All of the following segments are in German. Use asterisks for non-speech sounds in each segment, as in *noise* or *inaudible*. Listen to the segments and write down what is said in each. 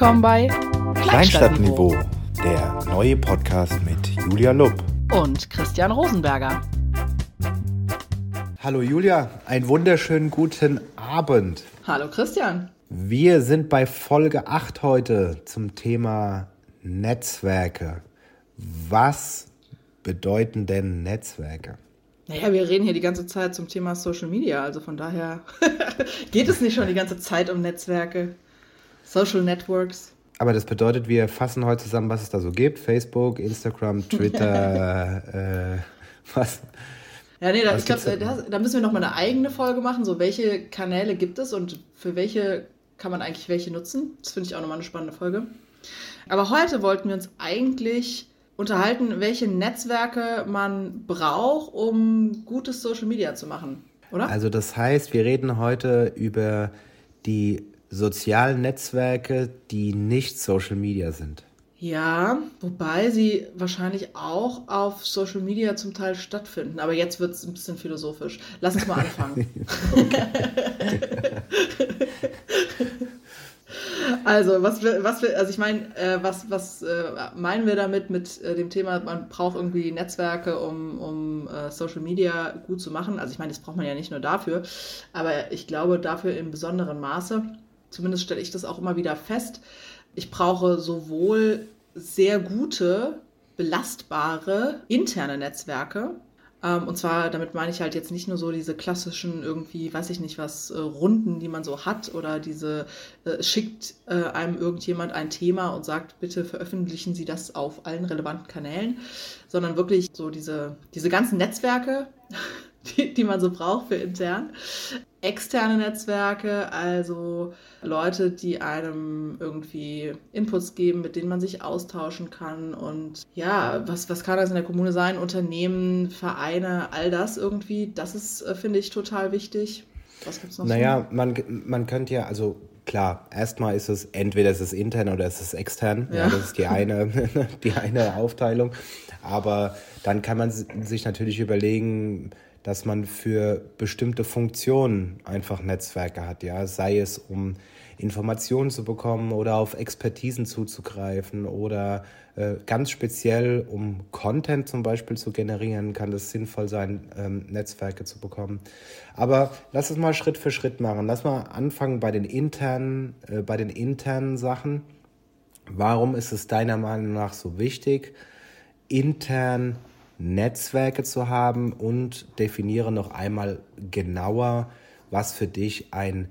willkommen bei Kleinstadtniveau, der neue Podcast mit Julia Lupp. und Christian Rosenberger. Hallo Julia, einen wunderschönen guten Abend. Hallo Christian. Wir sind bei Folge 8 heute zum Thema Netzwerke. Was bedeuten denn Netzwerke? Naja, wir reden hier die ganze Zeit zum Thema Social Media, also von daher *laughs* geht es nicht schon die ganze Zeit um Netzwerke, Social Networks. Aber das bedeutet, wir fassen heute zusammen, was es da so gibt. Facebook, Instagram, *laughs* Twitter, äh, was? Ja, nee, da, Was ich glaube, da, da müssen wir nochmal eine eigene Folge machen, so welche Kanäle gibt es und für welche kann man eigentlich welche nutzen. Das finde ich auch nochmal eine spannende Folge. Aber heute wollten wir uns eigentlich unterhalten, welche Netzwerke man braucht, um gutes Social Media zu machen, oder? Also das heißt, wir reden heute über die sozialen Netzwerke, die nicht Social Media sind. Ja, wobei sie wahrscheinlich auch auf Social Media zum Teil stattfinden. Aber jetzt wird es ein bisschen philosophisch. Lass uns mal anfangen. *laughs* *laughs* Also, was wir, was wir, also ich meine, äh, was, was äh, meinen wir damit mit äh, dem Thema, man braucht irgendwie Netzwerke, um, um äh, Social Media gut zu machen? Also ich meine, das braucht man ja nicht nur dafür, aber ich glaube dafür in besonderem Maße. Zumindest stelle ich das auch immer wieder fest. Ich brauche sowohl sehr gute, belastbare interne Netzwerke, ähm, und zwar, damit meine ich halt jetzt nicht nur so diese klassischen irgendwie, weiß ich nicht was, äh, Runden, die man so hat oder diese, äh, schickt äh, einem irgendjemand ein Thema und sagt, bitte veröffentlichen Sie das auf allen relevanten Kanälen, sondern wirklich so diese, diese ganzen Netzwerke, *laughs* die, die man so braucht für intern. Externe Netzwerke, also Leute, die einem irgendwie Inputs geben, mit denen man sich austauschen kann. Und ja, was, was kann das in der Kommune sein? Unternehmen, Vereine, all das irgendwie. Das ist, äh, finde ich, total wichtig. Was gibt's noch Naja, man, man könnte ja, also klar, erstmal ist es entweder es ist intern oder es ist extern. Ja, Ja. das ist die eine, *laughs* die eine Aufteilung. Aber dann kann man si- sich natürlich überlegen, dass man für bestimmte Funktionen einfach Netzwerke hat, ja, sei es um Informationen zu bekommen oder auf Expertisen zuzugreifen oder äh, ganz speziell um Content zum Beispiel zu generieren, kann das sinnvoll sein, ähm, Netzwerke zu bekommen. Aber lass es mal Schritt für Schritt machen. Lass mal anfangen bei den internen, äh, bei den internen Sachen. Warum ist es deiner Meinung nach so wichtig, intern Netzwerke zu haben und definiere noch einmal genauer, was für dich ein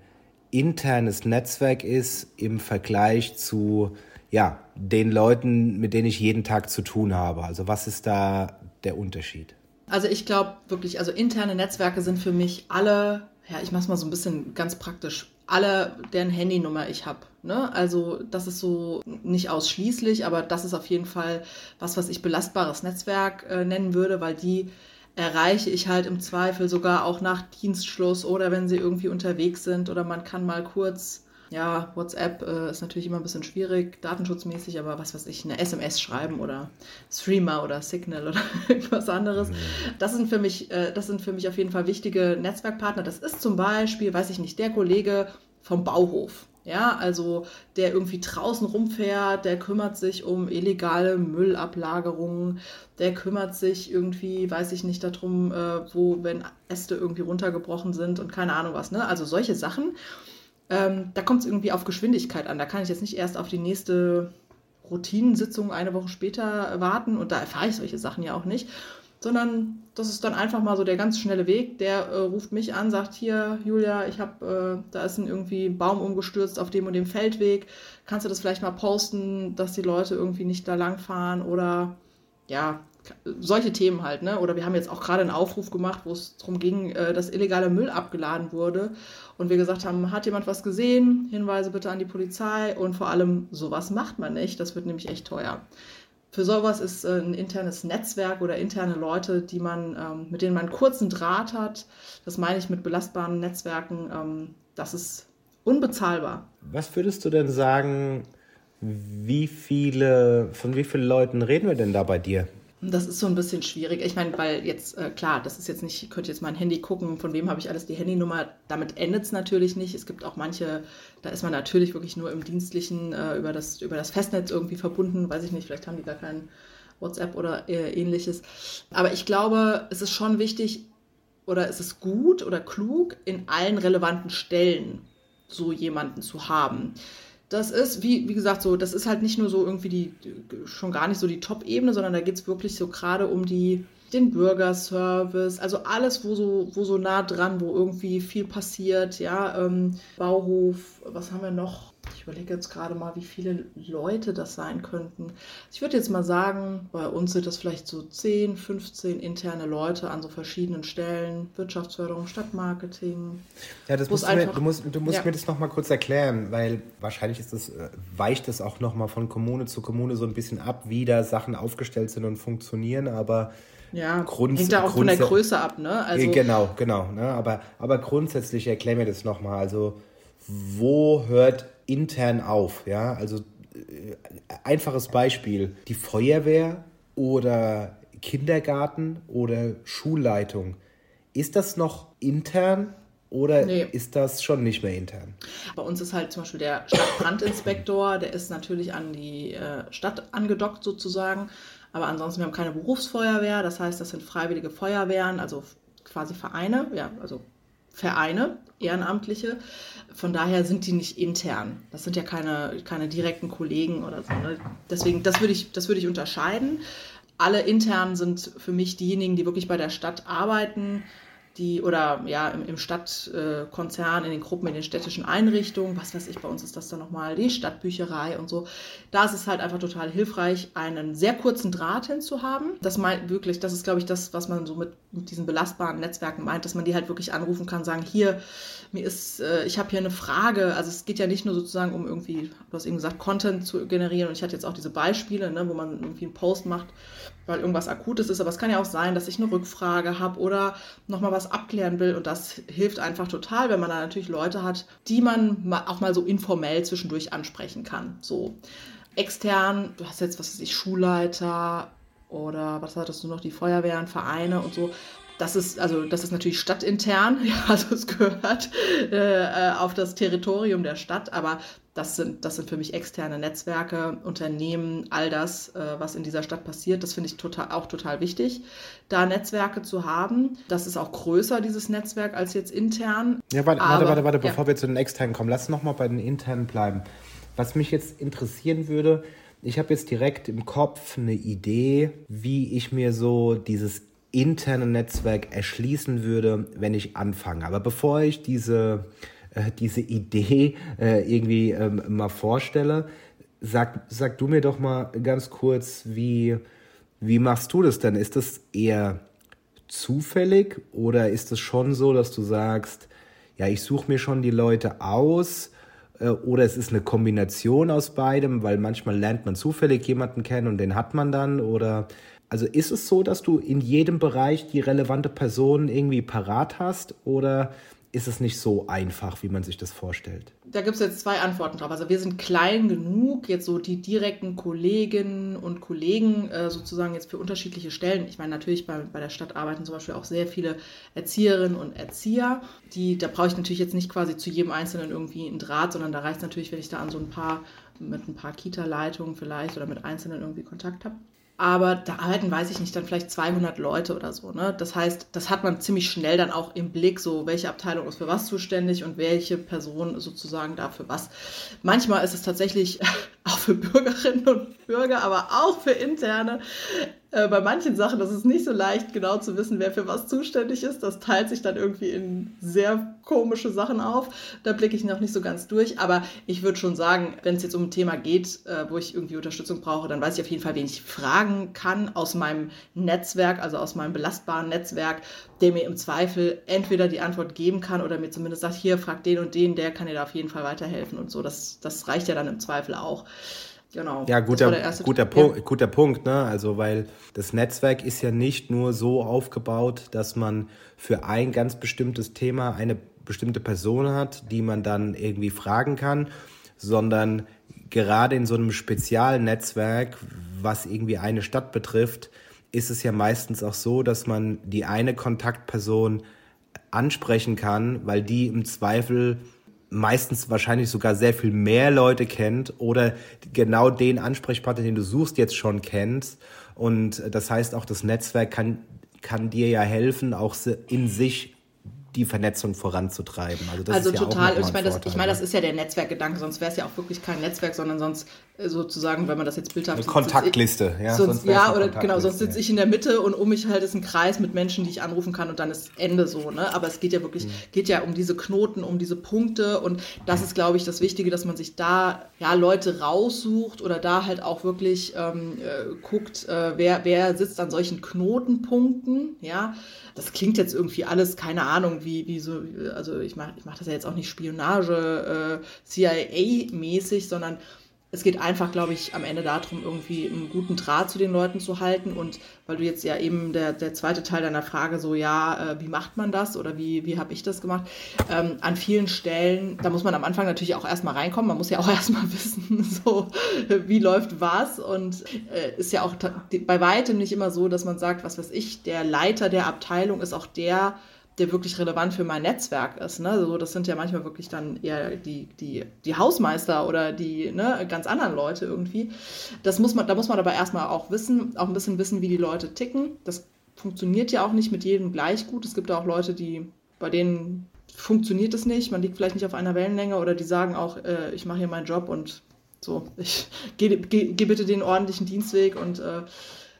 internes Netzwerk ist im Vergleich zu ja, den Leuten, mit denen ich jeden Tag zu tun habe. Also was ist da der Unterschied? Also ich glaube wirklich, also interne Netzwerke sind für mich alle, ja, ich mach's mal so ein bisschen ganz praktisch, alle, deren Handynummer ich habe. Ne? Also das ist so nicht ausschließlich, aber das ist auf jeden Fall was, was ich belastbares Netzwerk äh, nennen würde, weil die erreiche ich halt im Zweifel sogar auch nach Dienstschluss oder wenn sie irgendwie unterwegs sind oder man kann mal kurz, ja, WhatsApp äh, ist natürlich immer ein bisschen schwierig, datenschutzmäßig, aber was weiß ich, eine SMS schreiben oder Streamer oder Signal oder *laughs* irgendwas anderes. Das sind für mich, äh, das sind für mich auf jeden Fall wichtige Netzwerkpartner. Das ist zum Beispiel, weiß ich nicht, der Kollege vom Bauhof. Ja, also der irgendwie draußen rumfährt, der kümmert sich um illegale Müllablagerungen, der kümmert sich irgendwie, weiß ich nicht, darum, äh, wo, wenn Äste irgendwie runtergebrochen sind und keine Ahnung was, ne? Also solche Sachen. Ähm, da kommt es irgendwie auf Geschwindigkeit an. Da kann ich jetzt nicht erst auf die nächste Routinensitzung eine Woche später warten und da erfahre ich solche Sachen ja auch nicht, sondern das ist dann einfach mal so der ganz schnelle Weg. Der äh, ruft mich an, sagt hier, Julia, ich habe, äh, da ist ein irgendwie Baum umgestürzt auf dem und dem Feldweg. Kannst du das vielleicht mal posten, dass die Leute irgendwie nicht da langfahren oder ja, solche Themen halt, ne? Oder wir haben jetzt auch gerade einen Aufruf gemacht, wo es darum ging, äh, dass illegaler Müll abgeladen wurde. Und wir gesagt haben, hat jemand was gesehen? Hinweise bitte an die Polizei. Und vor allem, sowas macht man nicht. Das wird nämlich echt teuer. Für sowas ist äh, ein internes Netzwerk oder interne Leute, die man, ähm, mit denen man einen kurzen Draht hat. Das meine ich mit belastbaren Netzwerken. Ähm, das ist unbezahlbar. Was würdest du denn sagen, wie viele, von wie vielen Leuten reden wir denn da bei dir? Das ist so ein bisschen schwierig. Ich meine, weil jetzt, äh, klar, das ist jetzt nicht, ich könnte jetzt mein Handy gucken, von wem habe ich alles die Handynummer. Damit endet es natürlich nicht. Es gibt auch manche, da ist man natürlich wirklich nur im Dienstlichen äh, über, das, über das Festnetz irgendwie verbunden. Weiß ich nicht, vielleicht haben die gar keinen WhatsApp oder äh, ähnliches. Aber ich glaube, es ist schon wichtig oder es ist gut oder klug, in allen relevanten Stellen so jemanden zu haben das ist, wie, wie gesagt, so, das ist halt nicht nur so irgendwie die, schon gar nicht so die Top-Ebene, sondern da geht es wirklich so gerade um die, den Bürgerservice, also alles, wo so, wo so nah dran, wo irgendwie viel passiert, ja, ähm, Bauhof, was haben wir noch? Ich überlege jetzt gerade mal, wie viele Leute das sein könnten. Ich würde jetzt mal sagen, bei uns sind das vielleicht so 10, 15 interne Leute an so verschiedenen Stellen. Wirtschaftsförderung, Stadtmarketing. Ja, das musst du, mir, du musst, du musst ja. mir das nochmal kurz erklären, weil wahrscheinlich ist das, äh, weicht das auch nochmal von Kommune zu Kommune so ein bisschen ab, wie da Sachen aufgestellt sind und funktionieren, aber ja, Grunds hängt da auch von der Größe ab, ne? Also genau, genau. Ne? Aber, aber grundsätzlich erklär mir das nochmal. Also, wo hört intern auf? Ja, also äh, einfaches Beispiel: Die Feuerwehr oder Kindergarten oder Schulleitung. Ist das noch intern oder nee. ist das schon nicht mehr intern? Bei uns ist halt zum Beispiel der Stadtbrandinspektor, der ist natürlich an die äh, Stadt angedockt sozusagen. Aber ansonsten, wir haben keine Berufsfeuerwehr, das heißt, das sind freiwillige Feuerwehren, also quasi Vereine, ja, also Vereine, Ehrenamtliche. Von daher sind die nicht intern. Das sind ja keine, keine direkten Kollegen oder so. Ne? Deswegen, das würde ich, das würde ich unterscheiden. Alle intern sind für mich diejenigen, die wirklich bei der Stadt arbeiten, die oder ja im, im Stadtkonzern, in den Gruppen, in den städtischen Einrichtungen, was weiß ich, bei uns ist das dann nochmal die Stadtbücherei und so. Da ist es halt einfach total hilfreich, einen sehr kurzen Draht hin zu haben. Das meint wirklich, das ist, glaube ich, das, was man so mit, mit diesen belastbaren Netzwerken meint, dass man die halt wirklich anrufen kann, sagen, hier, mir ist, äh, ich habe hier eine Frage. Also es geht ja nicht nur sozusagen um irgendwie, du hast eben gesagt, Content zu generieren und ich hatte jetzt auch diese Beispiele, ne, wo man irgendwie einen Post macht weil irgendwas Akutes ist. Aber es kann ja auch sein, dass ich eine Rückfrage habe oder nochmal was abklären will. Und das hilft einfach total, wenn man da natürlich Leute hat, die man auch mal so informell zwischendurch ansprechen kann. So extern, du hast jetzt, was weiß ich, Schulleiter oder was hattest du noch, die Feuerwehren, Vereine und so. Das ist, also, das ist natürlich stadtintern, *laughs* ja, also es gehört äh, auf das Territorium der Stadt, aber das sind, das sind für mich externe Netzwerke, Unternehmen, all das, äh, was in dieser Stadt passiert. Das finde ich total, auch total wichtig, da Netzwerke zu haben. Das ist auch größer, dieses Netzwerk, als jetzt intern. Ja, warte, Aber, warte, warte, warte, bevor ja. wir zu den externen kommen, lass noch mal bei den internen bleiben. Was mich jetzt interessieren würde, ich habe jetzt direkt im Kopf eine Idee, wie ich mir so dieses interne Netzwerk erschließen würde, wenn ich anfange. Aber bevor ich diese, äh, diese Idee äh, irgendwie ähm, mal vorstelle, sag, sag du mir doch mal ganz kurz, wie, wie machst du das denn? Ist das eher zufällig oder ist es schon so, dass du sagst, ja, ich suche mir schon die Leute aus äh, oder es ist eine Kombination aus beidem, weil manchmal lernt man zufällig jemanden kennen und den hat man dann oder also ist es so, dass du in jedem Bereich die relevante Person irgendwie parat hast oder ist es nicht so einfach, wie man sich das vorstellt? Da gibt es jetzt zwei Antworten drauf. Also wir sind klein genug, jetzt so die direkten Kolleginnen und Kollegen äh, sozusagen jetzt für unterschiedliche Stellen. Ich meine, natürlich bei, bei der Stadt arbeiten zum Beispiel auch sehr viele Erzieherinnen und Erzieher. Die, da brauche ich natürlich jetzt nicht quasi zu jedem Einzelnen irgendwie einen Draht, sondern da reicht es natürlich, wenn ich da an so ein paar, mit ein paar Kita-Leitungen vielleicht oder mit Einzelnen irgendwie Kontakt habe aber da arbeiten, weiß ich nicht, dann vielleicht 200 Leute oder so. Ne? Das heißt, das hat man ziemlich schnell dann auch im Blick, so welche Abteilung ist für was zuständig und welche Person sozusagen dafür was. Manchmal ist es tatsächlich *laughs* auch für Bürgerinnen und Bürger, aber auch für Interne äh, bei manchen Sachen, das ist nicht so leicht, genau zu wissen, wer für was zuständig ist. Das teilt sich dann irgendwie in sehr komische Sachen auf. Da blicke ich noch nicht so ganz durch. Aber ich würde schon sagen, wenn es jetzt um ein Thema geht, äh, wo ich irgendwie Unterstützung brauche, dann weiß ich auf jeden Fall, wen ich fragen kann aus meinem Netzwerk, also aus meinem belastbaren Netzwerk, der mir im Zweifel entweder die Antwort geben kann oder mir zumindest sagt, hier, frag den und den, der kann dir da auf jeden Fall weiterhelfen und so. Das, das reicht ja dann im Zweifel auch. Genau. Ja, guter, guter, Punkt, ja. guter Punkt, ne? Also, weil das Netzwerk ist ja nicht nur so aufgebaut, dass man für ein ganz bestimmtes Thema eine bestimmte Person hat, die man dann irgendwie fragen kann, sondern gerade in so einem Spezialnetzwerk, was irgendwie eine Stadt betrifft, ist es ja meistens auch so, dass man die eine Kontaktperson ansprechen kann, weil die im Zweifel meistens wahrscheinlich sogar sehr viel mehr Leute kennt oder genau den Ansprechpartner, den du suchst, jetzt schon kennst. Und das heißt auch, das Netzwerk kann, kann dir ja helfen, auch in sich die Vernetzung voranzutreiben. Also, das also ist total, ja auch ich meine, das, ich meine, das ist ja der Netzwerkgedanke, sonst wäre es ja auch wirklich kein Netzwerk, sondern sonst äh, sozusagen, wenn man das jetzt bildhaft... Eine Kontaktliste, ich, ja. Sonst, ja, oder genau, sonst sitze ich in der Mitte und um mich halt ist ein Kreis mit Menschen, die ich anrufen kann und dann ist Ende so, ne? Aber es geht ja wirklich, mhm. geht ja um diese Knoten, um diese Punkte und das ist, glaube ich, das Wichtige, dass man sich da, ja, Leute raussucht oder da halt auch wirklich ähm, äh, guckt, äh, wer, wer sitzt an solchen Knotenpunkten, ja, das klingt jetzt irgendwie alles, keine Ahnung, wie, wie so, also ich mache ich mach das ja jetzt auch nicht Spionage, äh, CIA-mäßig, sondern es geht einfach, glaube ich, am Ende darum, irgendwie einen guten Draht zu den Leuten zu halten. Und weil du jetzt ja eben der, der zweite Teil deiner Frage so, ja, äh, wie macht man das oder wie, wie habe ich das gemacht? Ähm, an vielen Stellen, da muss man am Anfang natürlich auch erstmal reinkommen. Man muss ja auch *laughs* erstmal wissen, so, wie läuft was. Und äh, ist ja auch bei weitem nicht immer so, dass man sagt, was weiß ich, der Leiter der Abteilung ist auch der, der wirklich relevant für mein Netzwerk ist. Ne? Also das sind ja manchmal wirklich dann eher die, die, die Hausmeister oder die ne, ganz anderen Leute irgendwie. Das muss man, da muss man aber erstmal auch wissen, auch ein bisschen wissen, wie die Leute ticken. Das funktioniert ja auch nicht mit jedem gleich gut. Es gibt auch Leute, die bei denen funktioniert es nicht, man liegt vielleicht nicht auf einer Wellenlänge oder die sagen auch, äh, ich mache hier meinen Job und so, ich *laughs* gehe geh, geh bitte den ordentlichen Dienstweg und äh,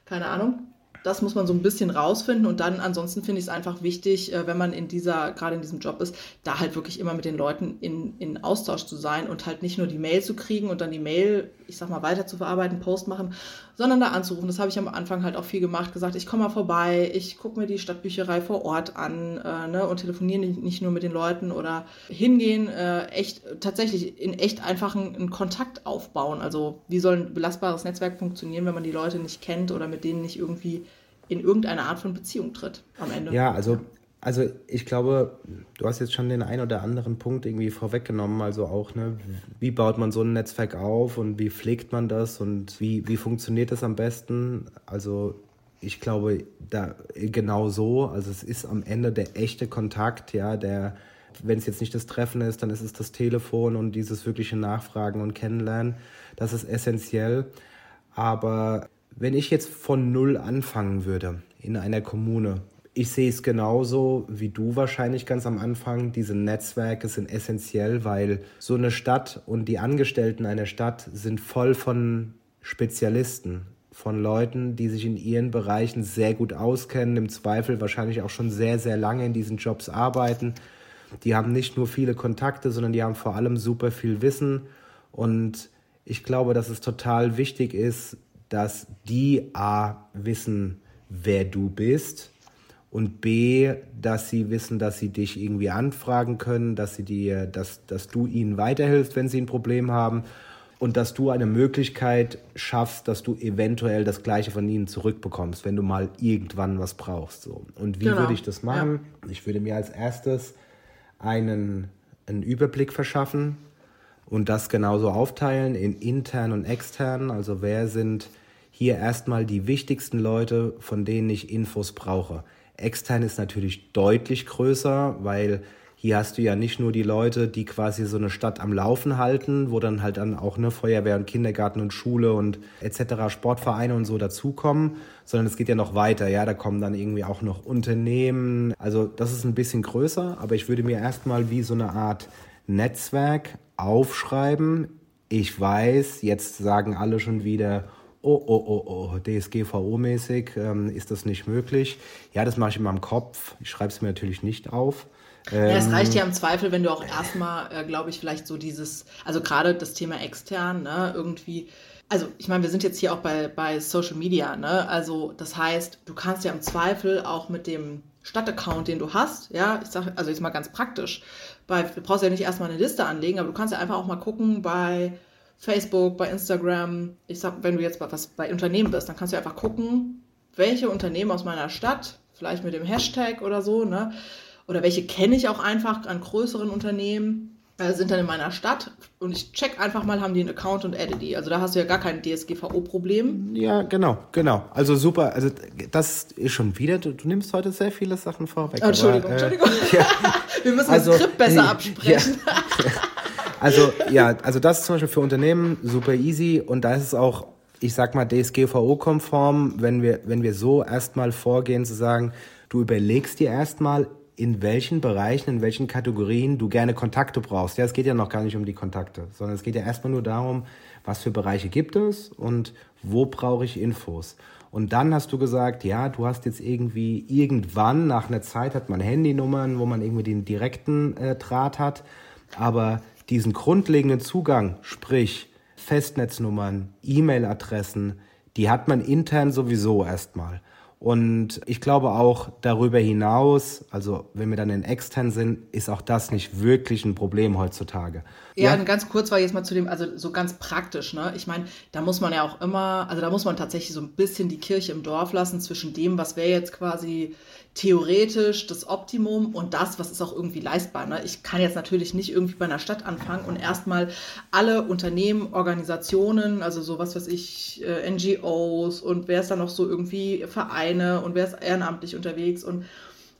keine Ahnung das muss man so ein bisschen rausfinden und dann ansonsten finde ich es einfach wichtig, äh, wenn man in dieser, gerade in diesem Job ist, da halt wirklich immer mit den Leuten in, in Austausch zu sein und halt nicht nur die Mail zu kriegen und dann die Mail, ich sag mal, weiter zu verarbeiten, Post machen, sondern da anzurufen. Das habe ich am Anfang halt auch viel gemacht, gesagt, ich komme mal vorbei, ich gucke mir die Stadtbücherei vor Ort an äh, ne, und telefoniere nicht, nur mit den Leuten oder hingehen, äh, echt tatsächlich in echt einfachen einen Kontakt aufbauen. Also wie soll ein belastbares Netzwerk funktionieren, wenn man die Leute nicht kennt oder mit denen nicht irgendwie in irgendeine Art von Beziehung tritt am Ende. Ja, also, also ich glaube, du hast jetzt schon den einen oder anderen Punkt irgendwie vorweggenommen. Also auch, ne, wie baut man so ein Netzwerk auf und wie pflegt man das und wie, wie funktioniert das am besten? Also ich glaube, da genau so. Also es ist am Ende der echte Kontakt, ja, der, wenn es jetzt nicht das Treffen ist, dann ist es das Telefon und dieses wirkliche Nachfragen und Kennenlernen. Das ist essentiell. Aber wenn ich jetzt von Null anfangen würde in einer Kommune, ich sehe es genauso wie du wahrscheinlich ganz am Anfang. Diese Netzwerke sind essentiell, weil so eine Stadt und die Angestellten einer Stadt sind voll von Spezialisten, von Leuten, die sich in ihren Bereichen sehr gut auskennen, im Zweifel wahrscheinlich auch schon sehr, sehr lange in diesen Jobs arbeiten. Die haben nicht nur viele Kontakte, sondern die haben vor allem super viel Wissen. Und ich glaube, dass es total wichtig ist, dass die A wissen, wer du bist und B, dass sie wissen, dass sie dich irgendwie anfragen können, dass sie dir, dass, dass du ihnen weiterhilfst, wenn sie ein Problem haben und dass du eine Möglichkeit schaffst, dass du eventuell das Gleiche von ihnen zurückbekommst, wenn du mal irgendwann was brauchst. So. Und wie genau. würde ich das machen? Ja. Ich würde mir als erstes einen, einen Überblick verschaffen und das genauso aufteilen in intern und extern. Also wer sind hier erstmal die wichtigsten Leute, von denen ich Infos brauche. Extern ist natürlich deutlich größer, weil hier hast du ja nicht nur die Leute, die quasi so eine Stadt am Laufen halten, wo dann halt dann auch eine Feuerwehr und Kindergarten und Schule und etc. Sportvereine und so dazukommen, sondern es geht ja noch weiter. Ja, da kommen dann irgendwie auch noch Unternehmen. Also das ist ein bisschen größer, aber ich würde mir erstmal wie so eine Art Netzwerk aufschreiben. Ich weiß, jetzt sagen alle schon wieder, oh, oh, oh, oh, DSGVO-mäßig ähm, ist das nicht möglich. Ja, das mache ich in meinem Kopf. Ich schreibe es mir natürlich nicht auf. ja, es reicht ja im Zweifel, wenn du auch erstmal, äh, glaube ich, vielleicht so dieses, also gerade das Thema extern, ne, irgendwie, also ich meine, wir sind jetzt hier auch bei, bei Social Media, ne? Also das heißt, du kannst ja im Zweifel auch mit dem Stadtaccount, den du hast, ja, ich sage, also jetzt mal ganz praktisch, bei, du brauchst ja nicht erstmal eine Liste anlegen, aber du kannst ja einfach auch mal gucken bei Facebook, bei Instagram. Ich sag, wenn du jetzt bei, was bei Unternehmen bist, dann kannst du einfach gucken, welche Unternehmen aus meiner Stadt, vielleicht mit dem Hashtag oder so, ne? Oder welche kenne ich auch einfach an größeren Unternehmen, äh, sind dann in meiner Stadt und ich check einfach mal, haben die einen Account und adde die. Also da hast du ja gar kein DSGVO-Problem. Ja, genau, genau. Also super, also das ist schon wieder, du, du nimmst heute sehr viele Sachen vorweg. Oh, Entschuldigung, aber, äh, Entschuldigung. *laughs* Ja. Wir müssen also, das Skript besser ja, absprechen. Ja. *laughs* Also ja, also das ist zum Beispiel für Unternehmen super easy und da ist es auch, ich sag mal, DSGVO-konform, wenn wir, wenn wir so erstmal vorgehen, zu sagen, du überlegst dir erstmal, in welchen Bereichen, in welchen Kategorien du gerne Kontakte brauchst. Ja, es geht ja noch gar nicht um die Kontakte, sondern es geht ja erstmal nur darum, was für Bereiche gibt es und wo brauche ich Infos. Und dann hast du gesagt, ja, du hast jetzt irgendwie irgendwann, nach einer Zeit hat man Handynummern, wo man irgendwie den direkten äh, Draht hat, aber diesen grundlegenden Zugang, sprich Festnetznummern, E-Mail-Adressen, die hat man intern sowieso erstmal. Und ich glaube auch darüber hinaus, also wenn wir dann in extern sind, ist auch das nicht wirklich ein Problem heutzutage. Ja, ja? ganz kurz war jetzt mal zu dem, also so ganz praktisch, ne? Ich meine, da muss man ja auch immer, also da muss man tatsächlich so ein bisschen die Kirche im Dorf lassen zwischen dem, was wäre jetzt quasi theoretisch das Optimum und das, was ist auch irgendwie leistbar. Ne? Ich kann jetzt natürlich nicht irgendwie bei einer Stadt anfangen und erstmal alle Unternehmen, Organisationen, also so was weiß ich, äh, NGOs und wer ist da noch so irgendwie Vereine und wer ist ehrenamtlich unterwegs und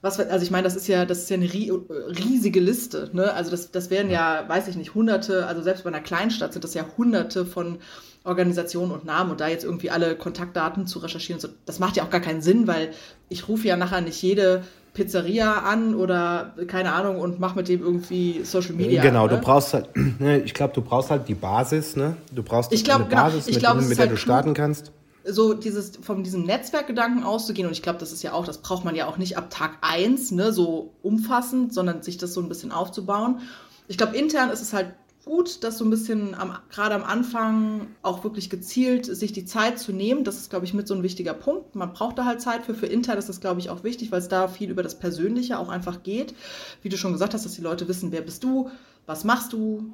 was, also ich meine, das ist ja, das ist ja eine riesige Liste. Ne? Also das, das wären ja, weiß ich nicht, hunderte, also selbst bei einer Kleinstadt sind das ja hunderte von Organisation und Namen und da jetzt irgendwie alle Kontaktdaten zu recherchieren, so, das macht ja auch gar keinen Sinn, weil ich rufe ja nachher nicht jede Pizzeria an oder keine Ahnung und mache mit dem irgendwie Social Media. Genau, ne? du brauchst halt, *clears throat* ne, ich glaube, du brauchst halt die Basis, ne? Du brauchst ich glaub, eine genau, Basis, ich mit, glaub, mit der halt du starten kannst. So dieses von diesem Netzwerkgedanken auszugehen und ich glaube, das ist ja auch, das braucht man ja auch nicht ab Tag 1, ne, so umfassend, sondern sich das so ein bisschen aufzubauen. Ich glaube, intern ist es halt gut, das so ein bisschen gerade am Anfang auch wirklich gezielt sich die Zeit zu nehmen. Das ist, glaube ich, mit so ein wichtiger Punkt. Man braucht da halt Zeit für. Für intern ist das, glaube ich, auch wichtig, weil es da viel über das Persönliche auch einfach geht. Wie du schon gesagt hast, dass die Leute wissen, wer bist du, was machst du,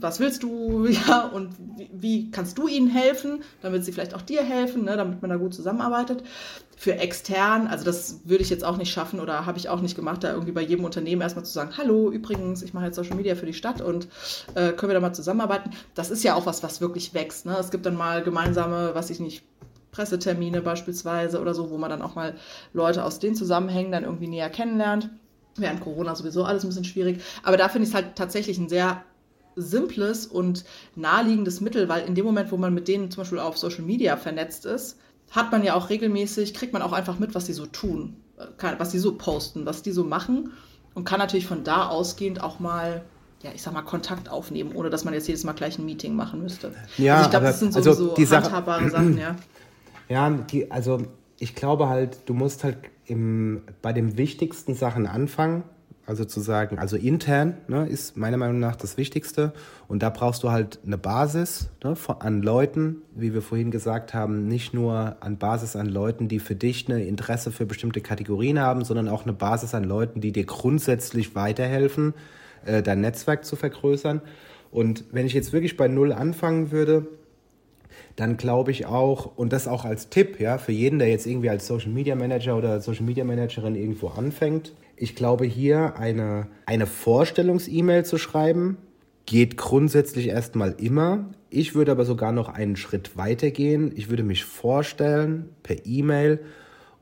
was willst du, *laughs* ja, und wie, wie, kannst du ihnen helfen, damit sie vielleicht auch dir helfen, ne, damit man da gut zusammenarbeitet. Für extern, also das würde ich jetzt auch nicht schaffen oder habe ich auch nicht gemacht, da irgendwie bei jedem Unternehmen erstmal zu sagen, hallo, übrigens, ich mache jetzt Social Media für die Stadt und äh, können wir da mal zusammenarbeiten. Das ist ja auch was, was wirklich wächst. Ne? Es gibt dann mal gemeinsame, was ich nicht, Pressetermine beispielsweise oder so, wo man dann auch mal Leute aus den Zusammenhängen dann irgendwie näher kennenlernt während Corona sowieso alles ein bisschen schwierig. Aber da finde ich es halt tatsächlich ein sehr simples und naheliegendes Mittel, weil in dem Moment, wo man mit denen zum Beispiel auf Social Media vernetzt ist, hat man ja auch regelmäßig, kriegt man auch einfach mit, was sie so tun, äh, was sie so posten, was die so machen und kann natürlich von da ausgehend auch mal ja, ich sag mal, Kontakt aufnehmen, ohne dass man jetzt jedes Mal gleich ein Meeting machen müsste. Ja, also ich glaube, das sind sowieso also die handhabbare Sachen, ja. *clears throat* Ja, die, also ich glaube halt, du musst halt im, bei den wichtigsten Sachen anfangen. Also zu sagen, also intern ne, ist meiner Meinung nach das Wichtigste. Und da brauchst du halt eine Basis ne, an Leuten, wie wir vorhin gesagt haben, nicht nur an Basis an Leuten, die für dich eine Interesse für bestimmte Kategorien haben, sondern auch eine Basis an Leuten, die dir grundsätzlich weiterhelfen, äh, dein Netzwerk zu vergrößern. Und wenn ich jetzt wirklich bei Null anfangen würde, dann glaube ich auch, und das auch als Tipp, ja, für jeden, der jetzt irgendwie als Social Media Manager oder Social Media Managerin irgendwo anfängt, ich glaube hier eine, eine Vorstellungs-E-Mail zu schreiben, geht grundsätzlich erstmal immer. Ich würde aber sogar noch einen Schritt weiter gehen. Ich würde mich vorstellen per E-Mail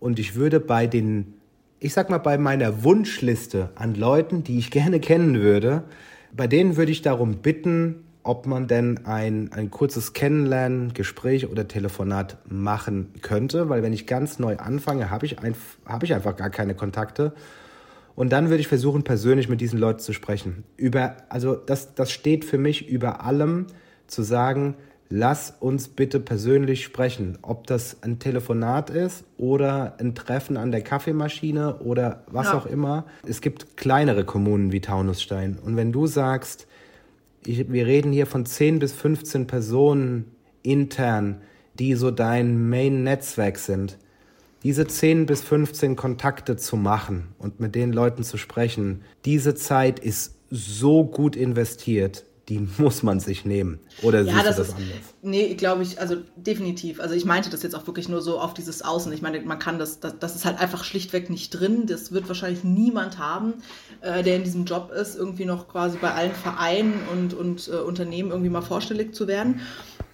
und ich würde bei den, ich sag mal, bei meiner Wunschliste an Leuten, die ich gerne kennen würde, bei denen würde ich darum bitten, ob man denn ein, ein kurzes Kennenlernen, Gespräch oder Telefonat machen könnte, weil wenn ich ganz neu anfange, habe ich, ein, hab ich einfach gar keine Kontakte. Und dann würde ich versuchen, persönlich mit diesen Leuten zu sprechen. Über, also das, das steht für mich über allem, zu sagen, lass uns bitte persönlich sprechen. Ob das ein Telefonat ist oder ein Treffen an der Kaffeemaschine oder was ja. auch immer. Es gibt kleinere Kommunen wie Taunusstein. Und wenn du sagst, ich, wir reden hier von 10 bis 15 Personen intern, die so dein Main-Netzwerk sind. Diese 10 bis 15 Kontakte zu machen und mit den Leuten zu sprechen, diese Zeit ist so gut investiert. Die muss man sich nehmen. Oder ja, siehst das du das ist, anders? Nee, glaube ich, also definitiv. Also ich meinte das jetzt auch wirklich nur so auf dieses Außen. Ich meine, man kann das, das, das ist halt einfach schlichtweg nicht drin. Das wird wahrscheinlich niemand haben, äh, der in diesem Job ist, irgendwie noch quasi bei allen Vereinen und, und äh, Unternehmen irgendwie mal vorstellig zu werden.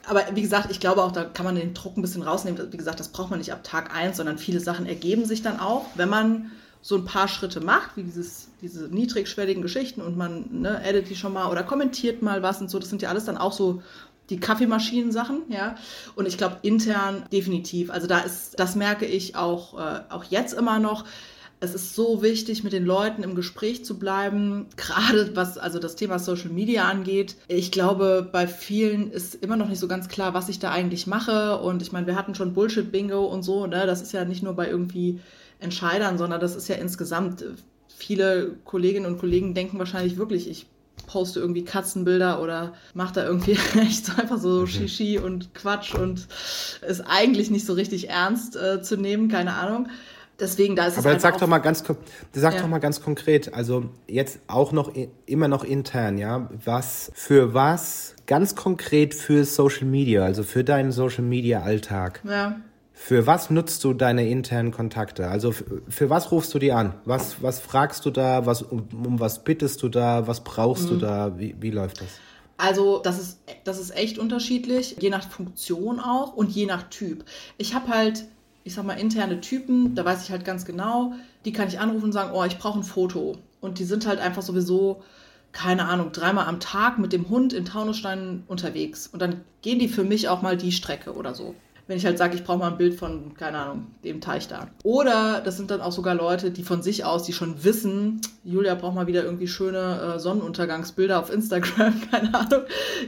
Aber wie gesagt, ich glaube auch, da kann man den Druck ein bisschen rausnehmen. Wie gesagt, das braucht man nicht ab Tag 1, sondern viele Sachen ergeben sich dann auch, wenn man so ein paar Schritte macht, wie dieses, diese niedrigschwelligen Geschichten und man ne, edit die schon mal oder kommentiert mal was und so. Das sind ja alles dann auch so die Kaffeemaschinen-Sachen, ja. Und ich glaube intern definitiv. Also da ist, das merke ich auch, äh, auch jetzt immer noch. Es ist so wichtig, mit den Leuten im Gespräch zu bleiben, *laughs* gerade was also das Thema Social Media angeht. Ich glaube, bei vielen ist immer noch nicht so ganz klar, was ich da eigentlich mache. Und ich meine, wir hatten schon Bullshit-Bingo und so, ne? Das ist ja nicht nur bei irgendwie Entscheidern, sondern das ist ja insgesamt, viele Kolleginnen und Kollegen denken wahrscheinlich wirklich, ich poste irgendwie Katzenbilder oder mache da irgendwie *laughs* echt so einfach so mhm. Shishi und Quatsch und ist eigentlich nicht so richtig ernst äh, zu nehmen, keine Ahnung. Deswegen, da ist Aber es. Aber sag doch mal ganz, sag ja. doch mal ganz konkret, also jetzt auch noch immer noch intern, ja, was für was ganz konkret für Social Media, also für deinen Social Media Alltag. Ja. Für was nutzt du deine internen Kontakte? Also für, für was rufst du die an? Was, was fragst du da? Was, um, um was bittest du da? Was brauchst mhm. du da? Wie, wie läuft das? Also das ist, das ist echt unterschiedlich, je nach Funktion auch und je nach Typ. Ich habe halt, ich sag mal, interne Typen, da weiß ich halt ganz genau, die kann ich anrufen und sagen, oh, ich brauche ein Foto. Und die sind halt einfach sowieso, keine Ahnung, dreimal am Tag mit dem Hund in Taunusstein unterwegs. Und dann gehen die für mich auch mal die Strecke oder so wenn ich halt sage, ich brauche mal ein Bild von, keine Ahnung, dem Teich da. Oder das sind dann auch sogar Leute, die von sich aus, die schon wissen, Julia braucht mal wieder irgendwie schöne äh, Sonnenuntergangsbilder auf Instagram, *laughs* keine Ahnung,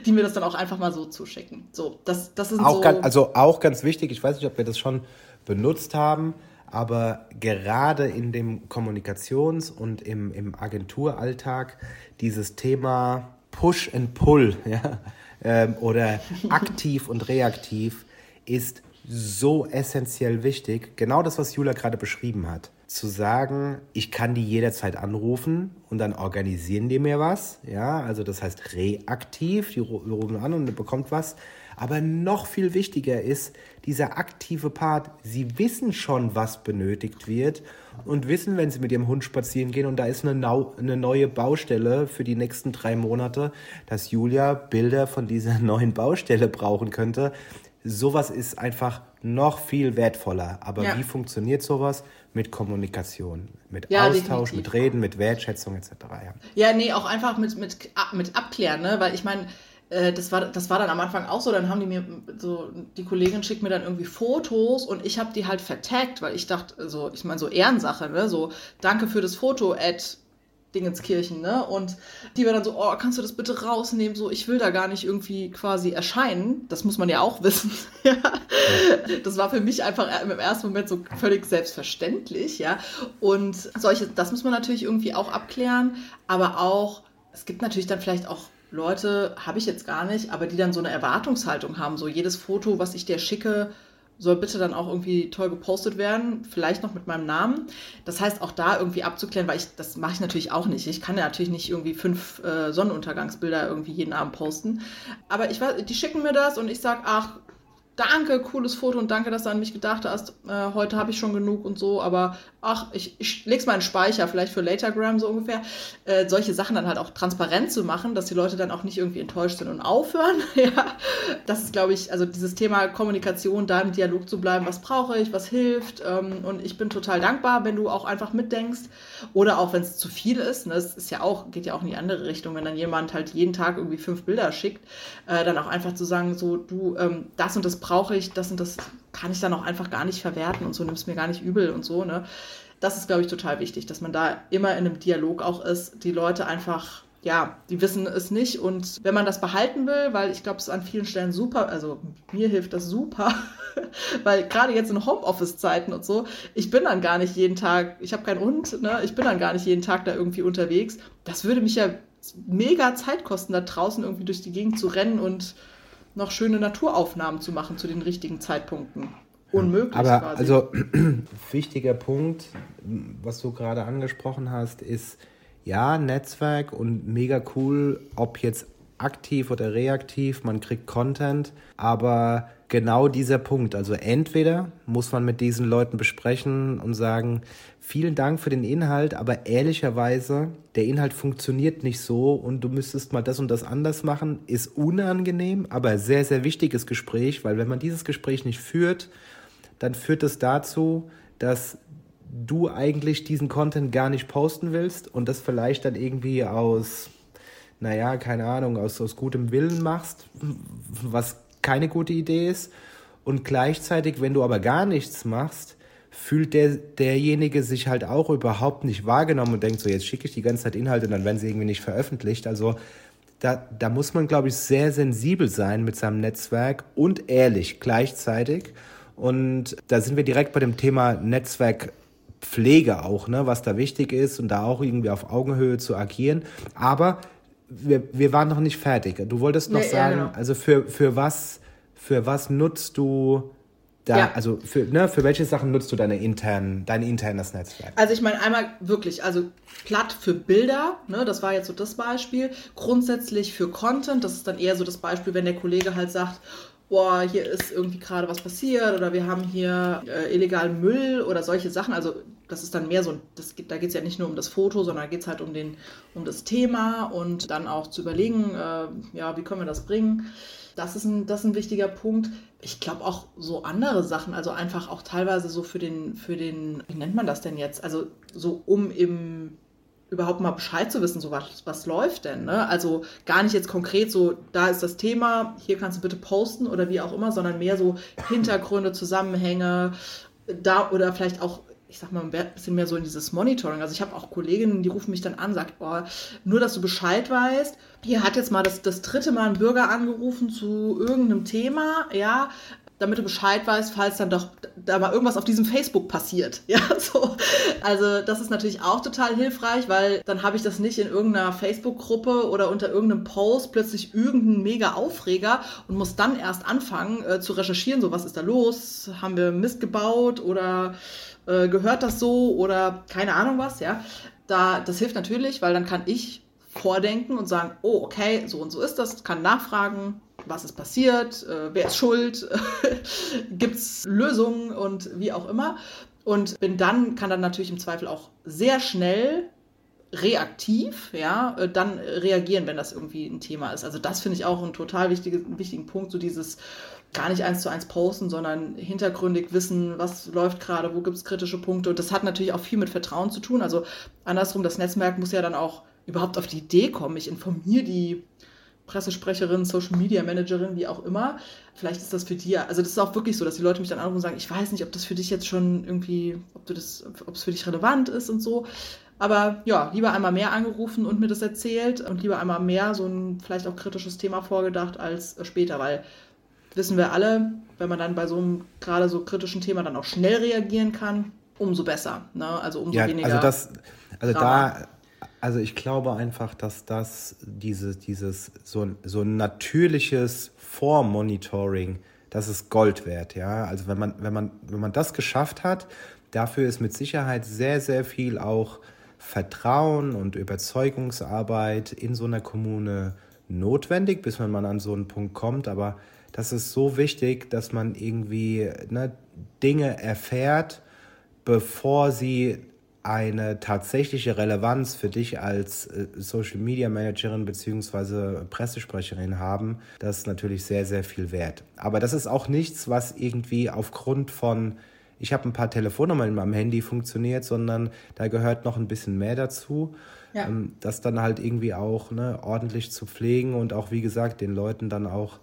die mir das dann auch einfach mal so zuschicken. So, das, das ist auch so. Ganz, also auch ganz wichtig, ich weiß nicht, ob wir das schon benutzt haben, aber gerade in dem Kommunikations- und im, im Agenturalltag dieses Thema Push and Pull *laughs* ja, ähm, oder aktiv und reaktiv ist so essentiell wichtig. Genau das, was Julia gerade beschrieben hat. Zu sagen, ich kann die jederzeit anrufen und dann organisieren die mir was. Ja, also das heißt reaktiv, die rufen an und bekommt was. Aber noch viel wichtiger ist dieser aktive Part. Sie wissen schon, was benötigt wird und wissen, wenn sie mit ihrem Hund spazieren gehen und da ist eine, eine neue Baustelle für die nächsten drei Monate, dass Julia Bilder von dieser *laughs* neuen Baustelle brauchen könnte sowas ist einfach noch viel wertvoller. Aber ja. wie funktioniert sowas? Mit Kommunikation, mit ja, Austausch, definitiv. mit Reden, mit Wertschätzung etc. Ja, ja nee, auch einfach mit, mit, mit Abklären, ne? weil ich meine, äh, das war, das war dann am Anfang auch so, dann haben die mir so, die Kollegin schickt mir dann irgendwie Fotos und ich habe die halt vertaggt, weil ich dachte, so, ich meine, so Ehrensache, ne? So, danke für das Foto, Ed Dingenskirchen, ne? Und die war dann so, oh, kannst du das bitte rausnehmen? So, ich will da gar nicht irgendwie quasi erscheinen. Das muss man ja auch *laughs* wissen. Das war für mich einfach im ersten Moment so völlig selbstverständlich, ja. Und solche, das muss man natürlich irgendwie auch abklären, aber auch, es gibt natürlich dann vielleicht auch Leute, habe ich jetzt gar nicht, aber die dann so eine Erwartungshaltung haben, so jedes Foto, was ich dir schicke, soll bitte dann auch irgendwie toll gepostet werden, vielleicht noch mit meinem Namen. Das heißt, auch da irgendwie abzuklären, weil ich, das mache ich natürlich auch nicht. Ich kann ja natürlich nicht irgendwie fünf äh, Sonnenuntergangsbilder irgendwie jeden Abend posten. Aber ich weiß, die schicken mir das und ich sage, ach, danke, cooles Foto und danke, dass du an mich gedacht hast. Äh, heute habe ich schon genug und so, aber ach, ich, ich leg's mal in Speicher, vielleicht für Latergram so ungefähr. Äh, solche Sachen dann halt auch transparent zu machen, dass die Leute dann auch nicht irgendwie enttäuscht sind und aufhören. *laughs* ja, das ist, glaube ich, also dieses Thema Kommunikation, da im Dialog zu bleiben, was brauche ich, was hilft. Ähm, und ich bin total dankbar, wenn du auch einfach mitdenkst. Oder auch, wenn es zu viel ist. Ne, das ist ja auch, geht ja auch in die andere Richtung, wenn dann jemand halt jeden Tag irgendwie fünf Bilder schickt, äh, dann auch einfach zu sagen, so, du, ähm, das und das brauchst brauche ich, das und das kann ich dann auch einfach gar nicht verwerten und so, nimmst mir gar nicht übel und so, ne? Das ist, glaube ich, total wichtig, dass man da immer in einem Dialog auch ist, die Leute einfach ja, die wissen es nicht. Und wenn man das behalten will, weil ich glaube, es ist an vielen Stellen super, also mir hilft das super, *laughs* weil gerade jetzt in Homeoffice-Zeiten und so, ich bin dann gar nicht jeden Tag, ich habe keinen Hund, ne, ich bin dann gar nicht jeden Tag da irgendwie unterwegs. Das würde mich ja mega Zeit kosten, da draußen irgendwie durch die Gegend zu rennen und noch schöne Naturaufnahmen zu machen zu den richtigen Zeitpunkten. Unmöglich. Aber quasi. also *clears throat* wichtiger Punkt, was du gerade angesprochen hast, ist ja Netzwerk und mega cool, ob jetzt aktiv oder reaktiv, man kriegt Content, aber genau dieser Punkt, also entweder muss man mit diesen Leuten besprechen und sagen, vielen Dank für den Inhalt, aber ehrlicherweise, der Inhalt funktioniert nicht so und du müsstest mal das und das anders machen, ist unangenehm, aber sehr, sehr wichtiges Gespräch, weil wenn man dieses Gespräch nicht führt, dann führt es dazu, dass du eigentlich diesen Content gar nicht posten willst und das vielleicht dann irgendwie aus, naja, keine Ahnung, aus, aus gutem Willen machst, was keine gute Idee ist. Und gleichzeitig, wenn du aber gar nichts machst, fühlt der, derjenige sich halt auch überhaupt nicht wahrgenommen und denkt so, jetzt schicke ich die ganze Zeit Inhalte und dann werden sie irgendwie nicht veröffentlicht. Also da, da muss man, glaube ich, sehr sensibel sein mit seinem Netzwerk und ehrlich gleichzeitig. Und da sind wir direkt bei dem Thema Netzwerkpflege auch, ne, was da wichtig ist und da auch irgendwie auf Augenhöhe zu agieren. Aber wir, wir waren noch nicht fertig. Du wolltest noch nee, sagen, ja, genau. also für, für was, für was nutzt du da, ja. also für, ne, für welche Sachen nutzt du deine internen, dein internes Netzwerk? Also ich meine einmal wirklich, also platt für Bilder, ne, das war jetzt so das Beispiel. Grundsätzlich für Content, das ist dann eher so das Beispiel, wenn der Kollege halt sagt, boah, hier ist irgendwie gerade was passiert oder wir haben hier äh, illegalen Müll oder solche Sachen. Also das ist dann mehr so, das, da geht es ja nicht nur um das Foto, sondern geht es halt um, den, um das Thema und dann auch zu überlegen, äh, ja, wie können wir das bringen. Das ist ein, das ist ein wichtiger Punkt. Ich glaube auch so andere Sachen, also einfach auch teilweise so für den, für den, wie nennt man das denn jetzt? Also so um im überhaupt mal Bescheid zu wissen, so was, was läuft denn. Ne? Also gar nicht jetzt konkret so, da ist das Thema, hier kannst du bitte posten oder wie auch immer, sondern mehr so Hintergründe, Zusammenhänge, da oder vielleicht auch ich sag mal, ein bisschen mehr so in dieses Monitoring. Also ich habe auch Kolleginnen, die rufen mich dann an, sagt, boah, nur dass du Bescheid weißt, hier hat jetzt mal das, das dritte Mal ein Bürger angerufen zu irgendeinem Thema, ja, damit du Bescheid weißt, falls dann doch da mal irgendwas auf diesem Facebook passiert. *laughs* Ja, so. Also das ist natürlich auch total hilfreich, weil dann habe ich das nicht in irgendeiner Facebook-Gruppe oder unter irgendeinem Post plötzlich irgendeinen mega Aufreger und muss dann erst anfangen äh, zu recherchieren, so was ist da los, haben wir Mist gebaut oder äh, gehört das so oder keine Ahnung was, ja. Da, das hilft natürlich, weil dann kann ich vordenken und sagen, oh, okay, so und so ist das, kann nachfragen, was ist passiert, äh, wer ist schuld, *laughs* gibt es Lösungen und wie auch immer. Und bin dann, kann dann natürlich im Zweifel auch sehr schnell reaktiv, ja, äh, dann reagieren, wenn das irgendwie ein Thema ist. Also das finde ich auch einen total wichtigen, wichtigen Punkt, so dieses gar nicht eins zu eins posten, sondern hintergründig wissen, was läuft gerade, wo gibt es kritische Punkte. Und das hat natürlich auch viel mit Vertrauen zu tun. Also andersrum, das Netzwerk muss ja dann auch überhaupt auf die Idee kommen. Ich informiere die Pressesprecherin, Social Media Managerin, wie auch immer. Vielleicht ist das für die, also das ist auch wirklich so, dass die Leute mich dann anrufen und sagen, ich weiß nicht, ob das für dich jetzt schon irgendwie, ob du das, ob es für dich relevant ist und so. Aber ja, lieber einmal mehr angerufen und mir das erzählt und lieber einmal mehr so ein vielleicht auch kritisches Thema vorgedacht als später, weil wissen wir alle, wenn man dann bei so einem gerade so kritischen Thema dann auch schnell reagieren kann, umso besser. Ne? Also umso ja, weniger. Also das, also da also ich glaube einfach, dass das diese, dieses so, so ein natürliches Vormonitoring, das ist Gold wert, ja. Also wenn man, wenn man, wenn man das geschafft hat, dafür ist mit Sicherheit sehr, sehr viel auch Vertrauen und Überzeugungsarbeit in so einer Kommune notwendig, bis man mal an so einen Punkt kommt. Aber das ist so wichtig, dass man irgendwie ne, Dinge erfährt, bevor sie eine tatsächliche Relevanz für dich als äh, Social Media Managerin bzw. Pressesprecherin haben, das ist natürlich sehr, sehr viel wert. Aber das ist auch nichts, was irgendwie aufgrund von, ich habe ein paar Telefonnummern in meinem Handy funktioniert, sondern da gehört noch ein bisschen mehr dazu. Ja. Ähm, das dann halt irgendwie auch ne, ordentlich zu pflegen und auch, wie gesagt, den Leuten dann auch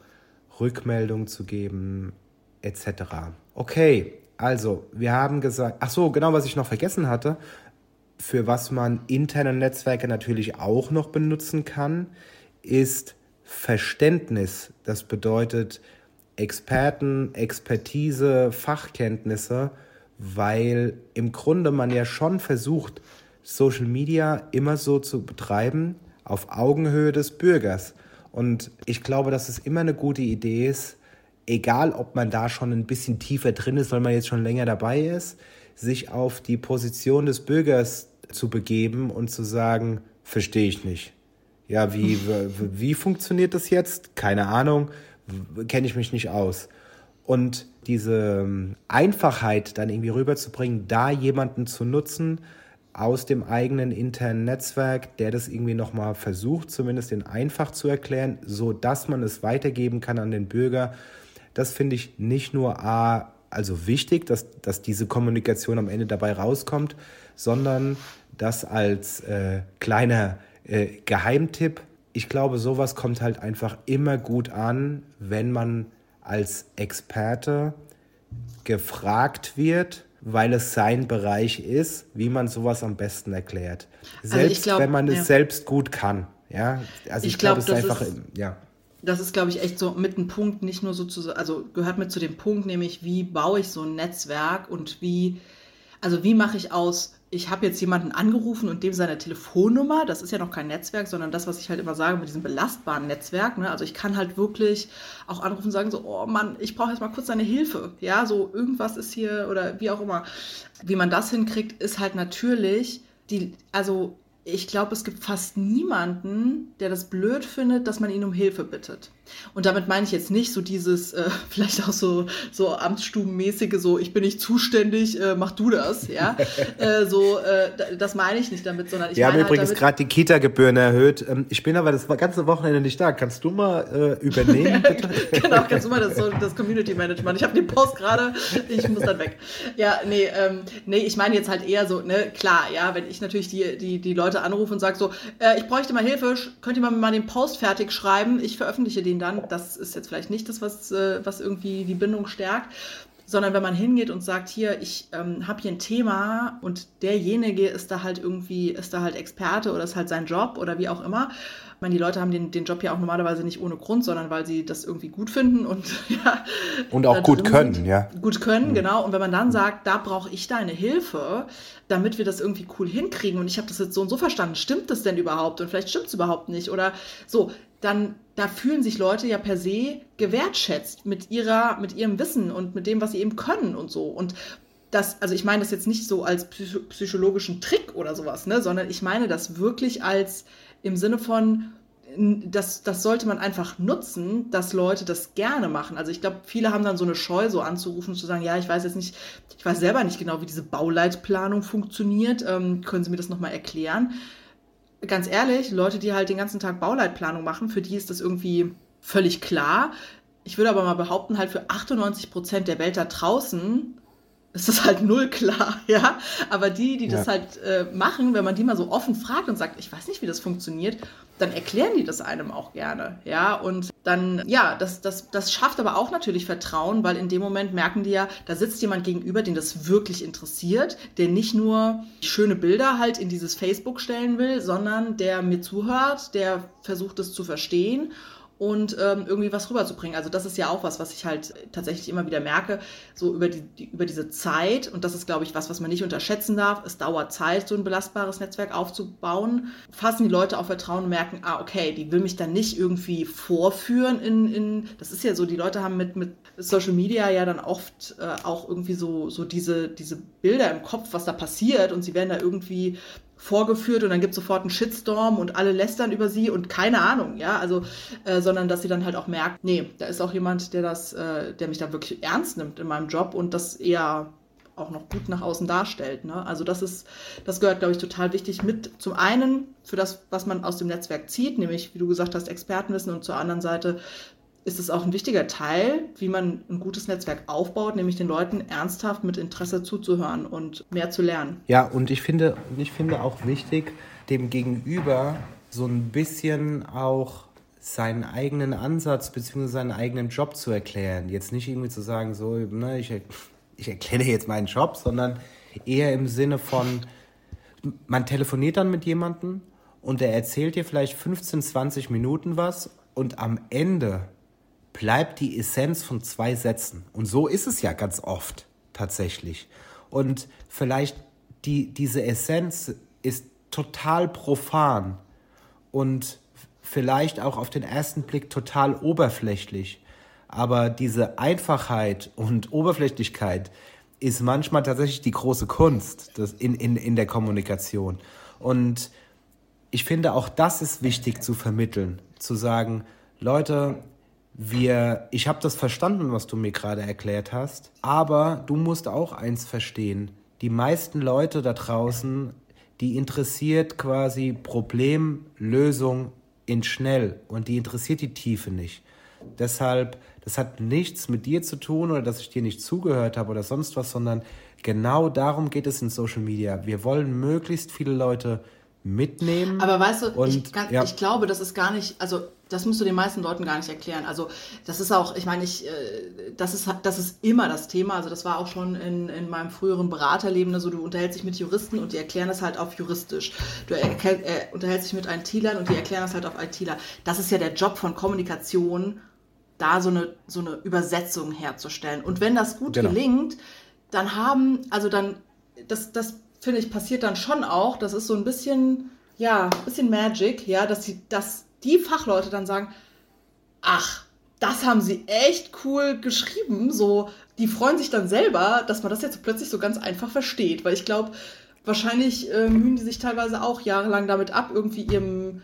Rückmeldung zu geben, etc. Okay, also, wir haben gesagt, ach so, genau, was ich noch vergessen hatte, für was man interne Netzwerke natürlich auch noch benutzen kann, ist Verständnis. Das bedeutet Experten, Expertise, Fachkenntnisse, weil im Grunde man ja schon versucht, Social Media immer so zu betreiben, auf Augenhöhe des Bürgers. Und ich glaube, dass es immer eine gute Idee ist, egal ob man da schon ein bisschen tiefer drin ist, weil man jetzt schon länger dabei ist, sich auf die Position des Bürgers zu begeben und zu sagen, verstehe ich nicht. Ja, wie, *laughs* wie funktioniert das jetzt? Keine Ahnung, kenne ich mich nicht aus. Und diese ähm, Einfachheit dann irgendwie rüberzubringen, da jemanden zu nutzen aus dem eigenen internen Netzwerk, der das irgendwie nochmal versucht, zumindest in einfach zu erklären, so dass man es weitergeben kann an den Bürger. Das finde ich nicht nur A, also wichtig, dass, dass diese Kommunikation am Ende dabei rauskommt, sondern das als äh, kleiner äh, Geheimtipp. Ich glaube, sowas kommt halt einfach immer gut an, wenn man als Experte gefragt wird, weil es sein Bereich ist, wie man sowas am besten erklärt. Also selbst also glaub, wenn man es ja. selbst gut kann. Ja, also ich, ich glaube, glaub, es ist einfach, ist, ja. Das ist, glaube ich, echt so mit einem Punkt, nicht nur so zu, also gehört mit zu dem Punkt, nämlich wie baue ich so ein Netzwerk und wie, also wie mache ich aus ich habe jetzt jemanden angerufen und dem seine Telefonnummer, das ist ja noch kein Netzwerk, sondern das, was ich halt immer sage mit diesem belastbaren Netzwerk. Ne? Also ich kann halt wirklich auch anrufen und sagen so, oh Mann, ich brauche jetzt mal kurz deine Hilfe. Ja, so irgendwas ist hier oder wie auch immer. Wie man das hinkriegt, ist halt natürlich die, also ich glaube, es gibt fast niemanden, der das blöd findet, dass man ihn um Hilfe bittet. Und damit meine ich jetzt nicht so dieses, äh, *laughs* vielleicht auch so, so Amtsstubenmäßige, so ich bin nicht zuständig, äh, mach du das, ja. *laughs* äh, so, äh, das meine ich nicht damit, sondern ich Wir haben halt übrigens gerade die Kita-Gebühren erhöht. Ähm, ich bin aber das ganze Wochenende nicht da. Kannst du mal äh, übernehmen, *laughs* bitte? genau, kannst du mal das, so, das Community Management. Ich habe den Post gerade, ich muss dann weg. Ja, nee, ähm, nee, ich meine jetzt halt eher so, ne, klar, ja, wenn ich natürlich die, die, die Leute Leute anrufe und sage so, äh, ich bräuchte mal Hilfe, könnt ihr mal, mal den Post fertig schreiben, ich veröffentliche den dann. Das ist jetzt vielleicht nicht das, was, äh, was irgendwie die Bindung stärkt, sondern wenn man hingeht und sagt, hier, ich ähm, habe hier ein Thema und derjenige ist da halt irgendwie, ist da halt Experte oder ist halt sein Job oder wie auch immer ich meine, die Leute haben den, den Job ja auch normalerweise nicht ohne Grund, sondern weil sie das irgendwie gut finden und *laughs* ja. Und auch gut können, sind. ja. Gut können, mhm. genau. Und wenn man dann sagt, da brauche ich deine Hilfe, damit wir das irgendwie cool hinkriegen und ich habe das jetzt so und so verstanden, stimmt das denn überhaupt? Und vielleicht stimmt es überhaupt nicht. Oder so, dann da fühlen sich Leute ja per se gewertschätzt mit ihrer, mit ihrem Wissen und mit dem, was sie eben können und so. Und das, also ich meine das jetzt nicht so als psychologischen Trick oder sowas, ne, sondern ich meine das wirklich als im Sinne von, das, das sollte man einfach nutzen, dass Leute das gerne machen. Also ich glaube, viele haben dann so eine Scheu, so anzurufen und zu sagen, ja, ich weiß jetzt nicht, ich weiß selber nicht genau, wie diese Bauleitplanung funktioniert. Ähm, können Sie mir das nochmal erklären? Ganz ehrlich, Leute, die halt den ganzen Tag Bauleitplanung machen, für die ist das irgendwie völlig klar. Ich würde aber mal behaupten, halt für 98 Prozent der Welt da draußen ist das halt null klar, *laughs* ja. Aber die, die das halt äh, machen, wenn man die mal so offen fragt und sagt, ich weiß nicht, wie das funktioniert, dann erklären die das einem auch gerne, ja. Und dann, ja, das, das, das schafft aber auch natürlich Vertrauen, weil in dem Moment merken die ja, da sitzt jemand gegenüber, den das wirklich interessiert, der nicht nur schöne Bilder halt in dieses Facebook stellen will, sondern der mir zuhört, der versucht es zu verstehen und ähm, irgendwie was rüberzubringen. Also das ist ja auch was, was ich halt tatsächlich immer wieder merke, so über, die, die, über diese Zeit. Und das ist, glaube ich, was, was man nicht unterschätzen darf. Es dauert Zeit, so ein belastbares Netzwerk aufzubauen. Fassen die Leute auf Vertrauen und merken, ah, okay, die will mich dann nicht irgendwie vorführen in, in das ist ja so, die Leute haben mit, mit Social Media ja dann oft äh, auch irgendwie so, so diese, diese Bilder im Kopf, was da passiert und sie werden da irgendwie vorgeführt und dann gibt es sofort einen Shitstorm und alle lästern über sie und keine Ahnung, ja, also, äh, sondern dass sie dann halt auch merkt, nee, da ist auch jemand, der das, äh, der mich da wirklich ernst nimmt in meinem Job und das eher auch noch gut nach außen darstellt. Ne? Also das ist, das gehört, glaube ich, total wichtig mit. Zum einen für das, was man aus dem Netzwerk zieht, nämlich, wie du gesagt hast, Expertenwissen und zur anderen Seite ist es auch ein wichtiger Teil, wie man ein gutes Netzwerk aufbaut, nämlich den Leuten ernsthaft mit Interesse zuzuhören und mehr zu lernen. Ja, und ich finde, ich finde auch wichtig, dem Gegenüber so ein bisschen auch seinen eigenen Ansatz bzw. seinen eigenen Job zu erklären. Jetzt nicht irgendwie zu sagen, so, ne, ich, ich erkläre jetzt meinen Job, sondern eher im Sinne von, man telefoniert dann mit jemandem und der erzählt dir vielleicht 15, 20 Minuten was und am Ende bleibt die Essenz von zwei Sätzen. Und so ist es ja ganz oft tatsächlich. Und vielleicht die, diese Essenz ist total profan und vielleicht auch auf den ersten Blick total oberflächlich. Aber diese Einfachheit und Oberflächlichkeit ist manchmal tatsächlich die große Kunst in, in, in der Kommunikation. Und ich finde, auch das ist wichtig zu vermitteln. Zu sagen, Leute, wir, ich habe das verstanden, was du mir gerade erklärt hast, aber du musst auch eins verstehen. Die meisten Leute da draußen, die interessiert quasi Problemlösung in schnell und die interessiert die Tiefe nicht. Deshalb, das hat nichts mit dir zu tun oder dass ich dir nicht zugehört habe oder sonst was, sondern genau darum geht es in Social Media. Wir wollen möglichst viele Leute mitnehmen. Aber weißt du, und, ich, kann, ja. ich glaube, das ist gar nicht, also das musst du den meisten Leuten gar nicht erklären. Also das ist auch, ich meine, ich, äh, das ist, das ist immer das Thema. Also das war auch schon in, in meinem früheren Beraterleben so, also du unterhältst dich mit Juristen und die erklären das halt auf juristisch. Du äh, unterhältst dich mit IT-Lern und die erklären das halt auf IT-Ler. Das ist ja der Job von Kommunikation, da so eine, so eine Übersetzung herzustellen. Und wenn das gut genau. gelingt, dann haben, also dann, das, das finde ich, passiert dann schon auch. Das ist so ein bisschen, ja, ein bisschen Magic, ja, dass die, dass die Fachleute dann sagen, ach, das haben sie echt cool geschrieben. So, die freuen sich dann selber, dass man das jetzt plötzlich so ganz einfach versteht. Weil ich glaube, wahrscheinlich äh, mühen die sich teilweise auch jahrelang damit ab, irgendwie ihrem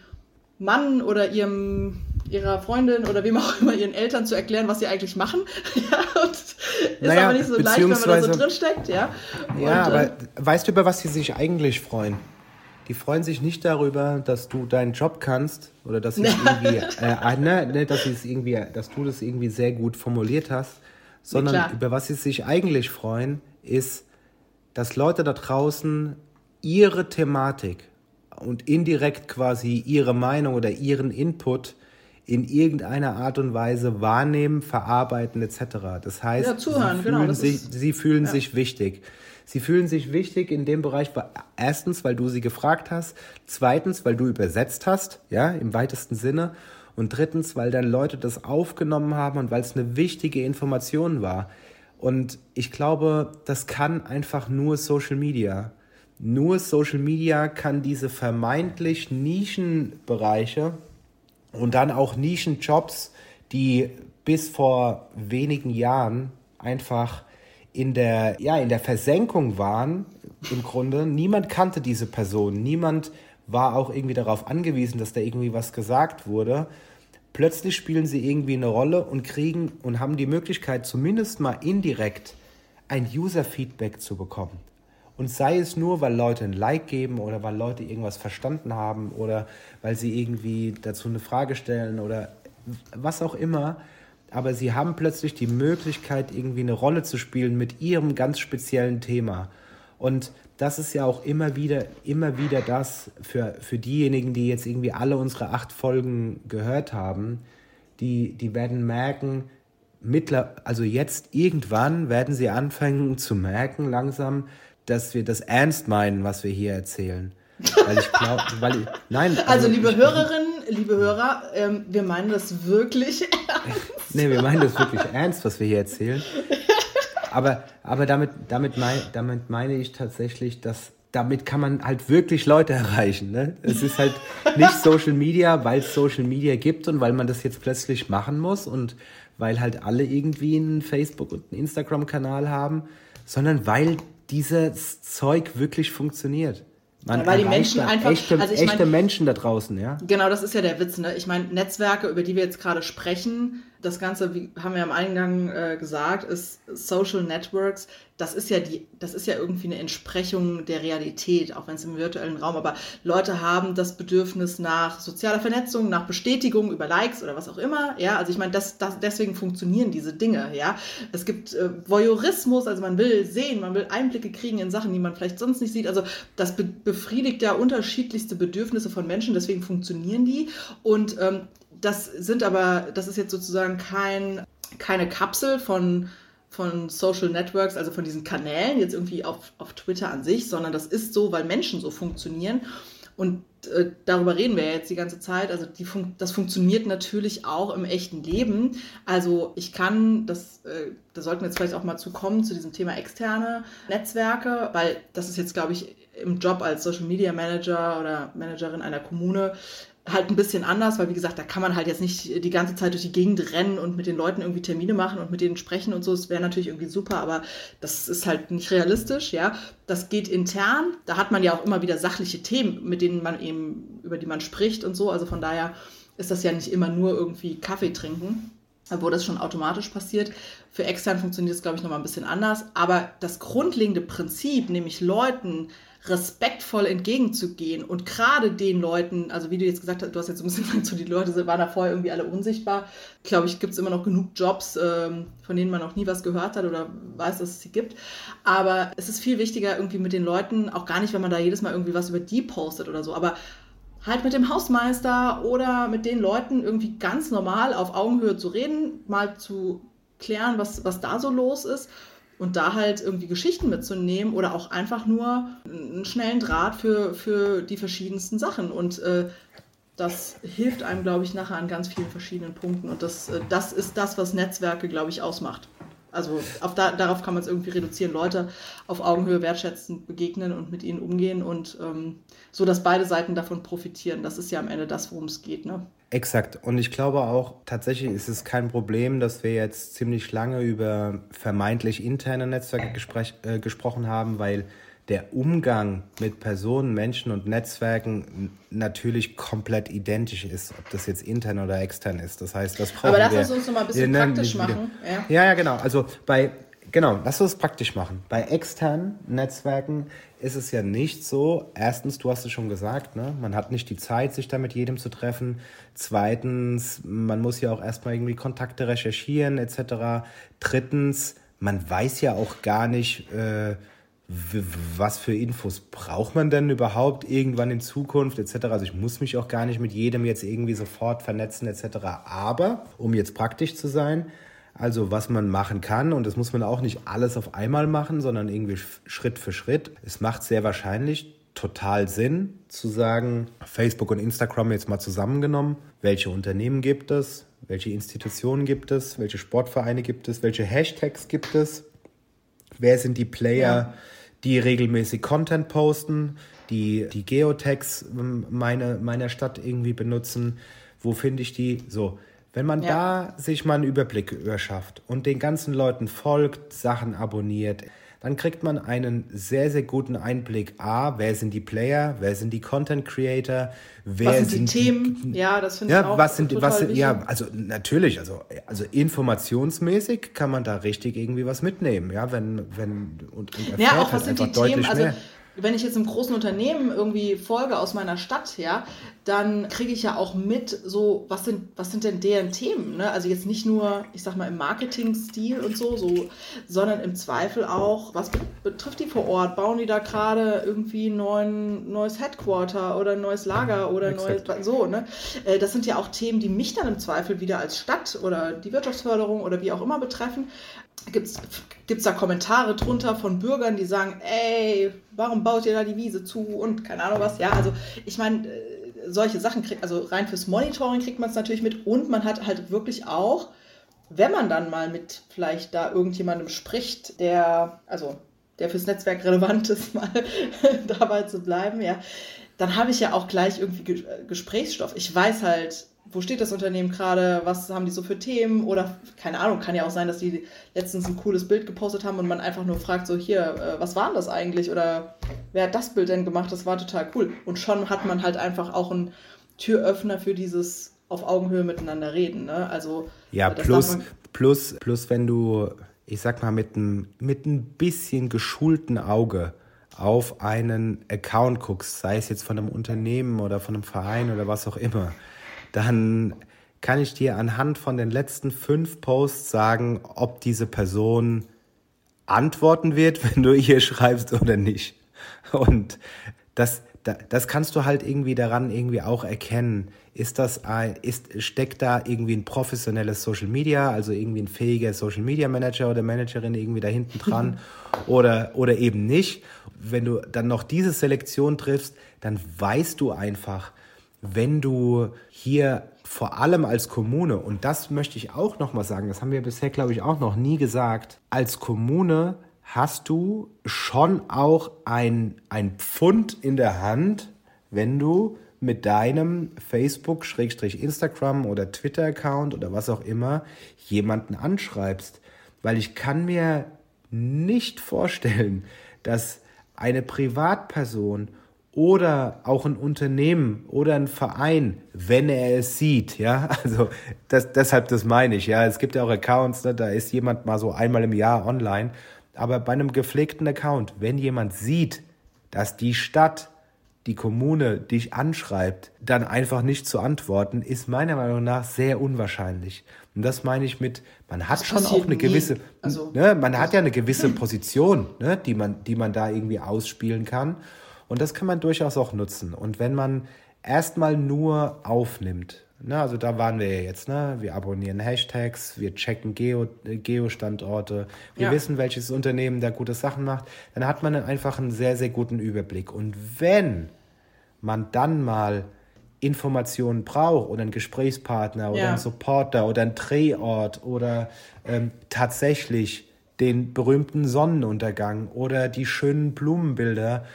Mann oder ihrem ihrer Freundin oder wem auch immer ihren Eltern zu erklären, was sie eigentlich machen. *laughs* ja, ist naja, aber nicht so leicht, wenn man da so drin steckt, ja. Ja, und, aber äh, weißt du, über was sie sich eigentlich freuen? Die freuen sich nicht darüber, dass du deinen Job kannst oder dass sie *laughs* irgendwie, äh, ne, ne, dass es irgendwie, dass du das irgendwie sehr gut formuliert hast, sondern ja, über was sie sich eigentlich freuen, ist, dass Leute da draußen ihre Thematik und indirekt quasi ihre Meinung oder ihren Input in irgendeiner Art und Weise wahrnehmen, verarbeiten etc. Das heißt, ja, zuhören, sie, genau, fühlen, sich, ist, sie fühlen ja. sich wichtig. Sie fühlen sich wichtig in dem Bereich, erstens, weil du sie gefragt hast, zweitens, weil du übersetzt hast, ja, im weitesten Sinne, und drittens, weil dann Leute das aufgenommen haben und weil es eine wichtige Information war. Und ich glaube, das kann einfach nur Social Media. Nur Social Media kann diese vermeintlich Nischenbereiche und dann auch Nischenjobs, die bis vor wenigen Jahren einfach in der, ja, in der Versenkung waren, im Grunde. Niemand kannte diese Person. Niemand war auch irgendwie darauf angewiesen, dass da irgendwie was gesagt wurde. Plötzlich spielen sie irgendwie eine Rolle und kriegen und haben die Möglichkeit, zumindest mal indirekt ein User-Feedback zu bekommen. Und sei es nur, weil Leute ein Like geben oder weil Leute irgendwas verstanden haben oder weil sie irgendwie dazu eine Frage stellen oder was auch immer. Aber sie haben plötzlich die Möglichkeit, irgendwie eine Rolle zu spielen mit ihrem ganz speziellen Thema. Und das ist ja auch immer wieder, immer wieder das für, für diejenigen, die jetzt irgendwie alle unsere acht Folgen gehört haben, die, die werden merken, mittler, also jetzt irgendwann werden sie anfangen zu merken langsam, dass wir das ernst meinen, was wir hier erzählen. Weil ich glaube, *laughs* weil ich, nein. Also, also liebe ich, Hörerinnen, liebe Hörer, ähm, wir meinen das wirklich *laughs* ernst. Nee, wir meinen das wirklich ernst, was wir hier erzählen. Aber, aber damit, damit, mein, damit meine ich tatsächlich, dass damit kann man halt wirklich Leute erreichen. Ne? Es ist halt nicht Social Media, weil es Social Media gibt und weil man das jetzt plötzlich machen muss und weil halt alle irgendwie einen Facebook- und einen Instagram-Kanal haben, sondern weil dieses Zeug wirklich funktioniert. Man weil die Menschen einfach echte, also echte mein, Menschen da draußen, ja. Genau, das ist ja der Witz. Ne? Ich meine, Netzwerke, über die wir jetzt gerade sprechen, das Ganze, wie haben wir am Eingang äh, gesagt, ist Social Networks. Das ist ja die, das ist ja irgendwie eine Entsprechung der Realität, auch wenn es im virtuellen Raum. Aber Leute haben das Bedürfnis nach sozialer Vernetzung, nach Bestätigung über Likes oder was auch immer. Ja, also ich meine, das, das, deswegen funktionieren diese Dinge. Ja, es gibt äh, Voyeurismus, also man will sehen, man will Einblicke kriegen in Sachen, die man vielleicht sonst nicht sieht. Also das be befriedigt ja unterschiedlichste Bedürfnisse von Menschen, deswegen funktionieren die. Und ähm, das sind aber, das ist jetzt sozusagen kein, keine Kapsel von, von Social Networks, also von diesen Kanälen, jetzt irgendwie auf, auf Twitter an sich, sondern das ist so, weil Menschen so funktionieren. Und äh, darüber reden wir ja jetzt die ganze Zeit. Also die fun das funktioniert natürlich auch im echten Leben. Also ich kann, das, äh, da sollten wir jetzt vielleicht auch mal zu kommen, zu diesem Thema externe Netzwerke, weil das ist jetzt, glaube ich, im Job als Social Media Manager oder Managerin einer Kommune halt ein bisschen anders, weil wie gesagt, da kann man halt jetzt nicht die ganze Zeit durch die Gegend rennen und mit den Leuten irgendwie Termine machen und mit denen sprechen und so. Das wäre natürlich irgendwie super, aber das ist halt nicht realistisch, ja. Das geht intern. Da hat man ja auch immer wieder sachliche Themen, mit denen man eben, über die man spricht und so. Also von daher ist das ja nicht immer nur irgendwie Kaffee trinken, wo das schon automatisch passiert. Für extern funktioniert es, glaube ich, nochmal ein bisschen anders. Aber das grundlegende Prinzip, nämlich Leuten respektvoll entgegenzugehen und gerade den Leuten, also wie du jetzt gesagt hast, du hast jetzt ein bisschen *laughs* so die Leute waren da vorher irgendwie alle unsichtbar. Glaube ich, gibt es immer noch genug Jobs, ähm, von denen man noch nie was gehört hat oder weiß, dass es sie gibt. Aber es ist viel wichtiger irgendwie mit den Leuten, auch gar nicht, wenn man da jedes Mal irgendwie was über die postet oder so, aber halt mit dem Hausmeister oder mit den Leuten irgendwie ganz normal auf Augenhöhe zu reden, mal zu klären, was, was da so los ist und da halt irgendwie Geschichten mitzunehmen oder auch einfach nur einen schnellen Draht für, für die verschiedensten Sachen. Und äh, das hilft einem, glaube ich, nachher an ganz vielen verschiedenen Punkten. Und das, äh, das ist das, was Netzwerke, glaube ich, ausmacht. Also da, darauf kann man es irgendwie reduzieren, Leute auf Augenhöhe wertschätzend begegnen und mit ihnen umgehen und ähm, so, dass beide Seiten davon profitieren. Das ist ja am Ende das, worum es geht. Ne? Exakt. Und ich glaube auch, tatsächlich ist es kein Problem, dass wir jetzt ziemlich lange über vermeintlich interne Netzwerke äh, gesprochen haben, weil der Umgang mit Personen, Menschen und Netzwerken natürlich komplett identisch ist, ob das jetzt intern oder extern ist. Das heißt, das brauchen wir. Aber lass uns uns noch mal ein bisschen praktisch machen. Ja. ja, ja, genau. Also bei Genau, lass uns praktisch machen. Bei externen Netzwerken ist es ja nicht so. Erstens, du hast es schon gesagt, ne? man hat nicht die Zeit, sich da mit jedem zu treffen. Zweitens, man muss ja auch erstmal irgendwie Kontakte recherchieren etc. Drittens, man weiß ja auch gar nicht, äh, was für Infos braucht man denn überhaupt irgendwann in Zukunft etc. Also ich muss mich auch gar nicht mit jedem jetzt irgendwie sofort vernetzen etc. Aber um jetzt praktisch zu sein, also was man machen kann und das muss man auch nicht alles auf einmal machen, sondern irgendwie Schritt für Schritt. Es macht sehr wahrscheinlich total Sinn zu sagen, Facebook und Instagram jetzt mal zusammengenommen, welche Unternehmen gibt es, welche Institutionen gibt es, welche Sportvereine gibt es, welche Hashtags gibt es, wer sind die Player, ja. Die regelmäßig Content posten, die die Geotags ähm, meine, meiner Stadt irgendwie benutzen, wo finde ich die, so. Wenn man ja. da sich mal einen Überblick überschafft und den ganzen Leuten folgt, Sachen abonniert, dann kriegt man einen sehr, sehr guten Einblick. A, wer sind die Player, wer sind die Content Creator, wer was sind, sind die Themen? ja, das finde ja, ich auch was sind, was sind, Ja, also natürlich, also, also informationsmäßig kann man da richtig irgendwie was mitnehmen, ja, wenn, wenn, und, und erfährt ja, auch was halt sind die Themen, also, wenn ich jetzt einem großen Unternehmen irgendwie folge aus meiner Stadt, ja, dann kriege ich ja auch mit, so, was sind, was sind denn deren Themen? Ne? Also jetzt nicht nur, ich sag mal, im Marketing-Stil und so, so, sondern im Zweifel auch, was betrifft die vor Ort? Bauen die da gerade irgendwie ein neues Headquarter oder ein neues Lager oder Exakt. neues, so, ne? Äh, das sind ja auch Themen, die mich dann im Zweifel wieder als Stadt oder die Wirtschaftsförderung oder wie auch immer betreffen gibt es da Kommentare drunter von Bürgern, die sagen, ey, warum baut ihr da die Wiese zu und keine Ahnung was. Ja, also ich meine, äh, solche Sachen kriegt, also rein fürs Monitoring kriegt man es natürlich mit und man hat halt wirklich auch, wenn man dann mal mit vielleicht da irgendjemandem spricht, der, also der fürs Netzwerk relevant ist, *laughs* mal dabei zu bleiben, ja, dann habe ich ja auch gleich irgendwie Gesprächsstoff. Ich weiß halt, wo steht das Unternehmen gerade, was haben die so für Themen oder keine Ahnung, kann ja auch sein, dass die letztens ein cooles Bild gepostet haben und man einfach nur fragt, so hier, äh, was war denn das eigentlich oder wer hat das Bild denn gemacht, das war total cool. Und schon hat man halt einfach auch einen Türöffner für dieses auf Augenhöhe miteinander reden. Ne? Also, ja, plus, plus, plus, wenn du, ich sag mal, mit ein, mit ein bisschen geschulten Auge auf einen Account guckst, sei es jetzt von einem Unternehmen oder von einem Verein oder was auch immer, dann kann ich dir anhand von den letzten fünf Posts sagen, ob diese Person antworten wird, *laughs* wenn du ihr schreibst oder nicht. Und das, das kannst du halt irgendwie daran irgendwie auch erkennen. Ist das ein, ist, steckt da irgendwie ein professionelles Social Media, also irgendwie ein fähiger Social Media Manager oder Managerin irgendwie da hinten dran *laughs* oder, oder eben nicht? Wenn du dann noch diese Selektion triffst, dann weißt du einfach, wenn du hier vor allem als Kommune, und das möchte ich auch nochmal sagen, das haben wir bisher, glaube ich, auch noch nie gesagt, als Kommune hast du schon auch ein, ein Pfund in der Hand, wenn du mit deinem Facebook, Instagram oder Twitter-Account oder was auch immer jemanden anschreibst. Weil ich kann mir nicht vorstellen, dass eine Privatperson oder auch ein Unternehmen oder ein Verein, wenn er es sieht, ja, *laughs* also das, deshalb das meine ich, ja, es gibt ja auch Accounts, ne, da ist jemand mal so einmal im Jahr online, aber bei einem gepflegten Account, wenn jemand sieht, dass die Stadt, die Kommune dich anschreibt, dann einfach nicht zu antworten, ist meiner Meinung nach sehr unwahrscheinlich. Und das meine ich mit, man hat das schon auch eine gewisse, also, ne, man hat ja eine gewisse Position, ne, die man, die man da irgendwie ausspielen kann. Und das kann man durchaus auch nutzen. Und wenn man erstmal nur aufnimmt, ne, also da waren wir ja jetzt, ne, wir abonnieren Hashtags, wir checken Geo, Geo-Standorte, wir ja. wissen, welches Unternehmen da gute Sachen macht, dann hat man einfach einen sehr, sehr guten Überblick. Und wenn man dann mal Informationen braucht oder einen Gesprächspartner oder ja. einen Supporter oder einen Drehort oder ähm, tatsächlich den berühmten Sonnenuntergang oder die schönen Blumenbilder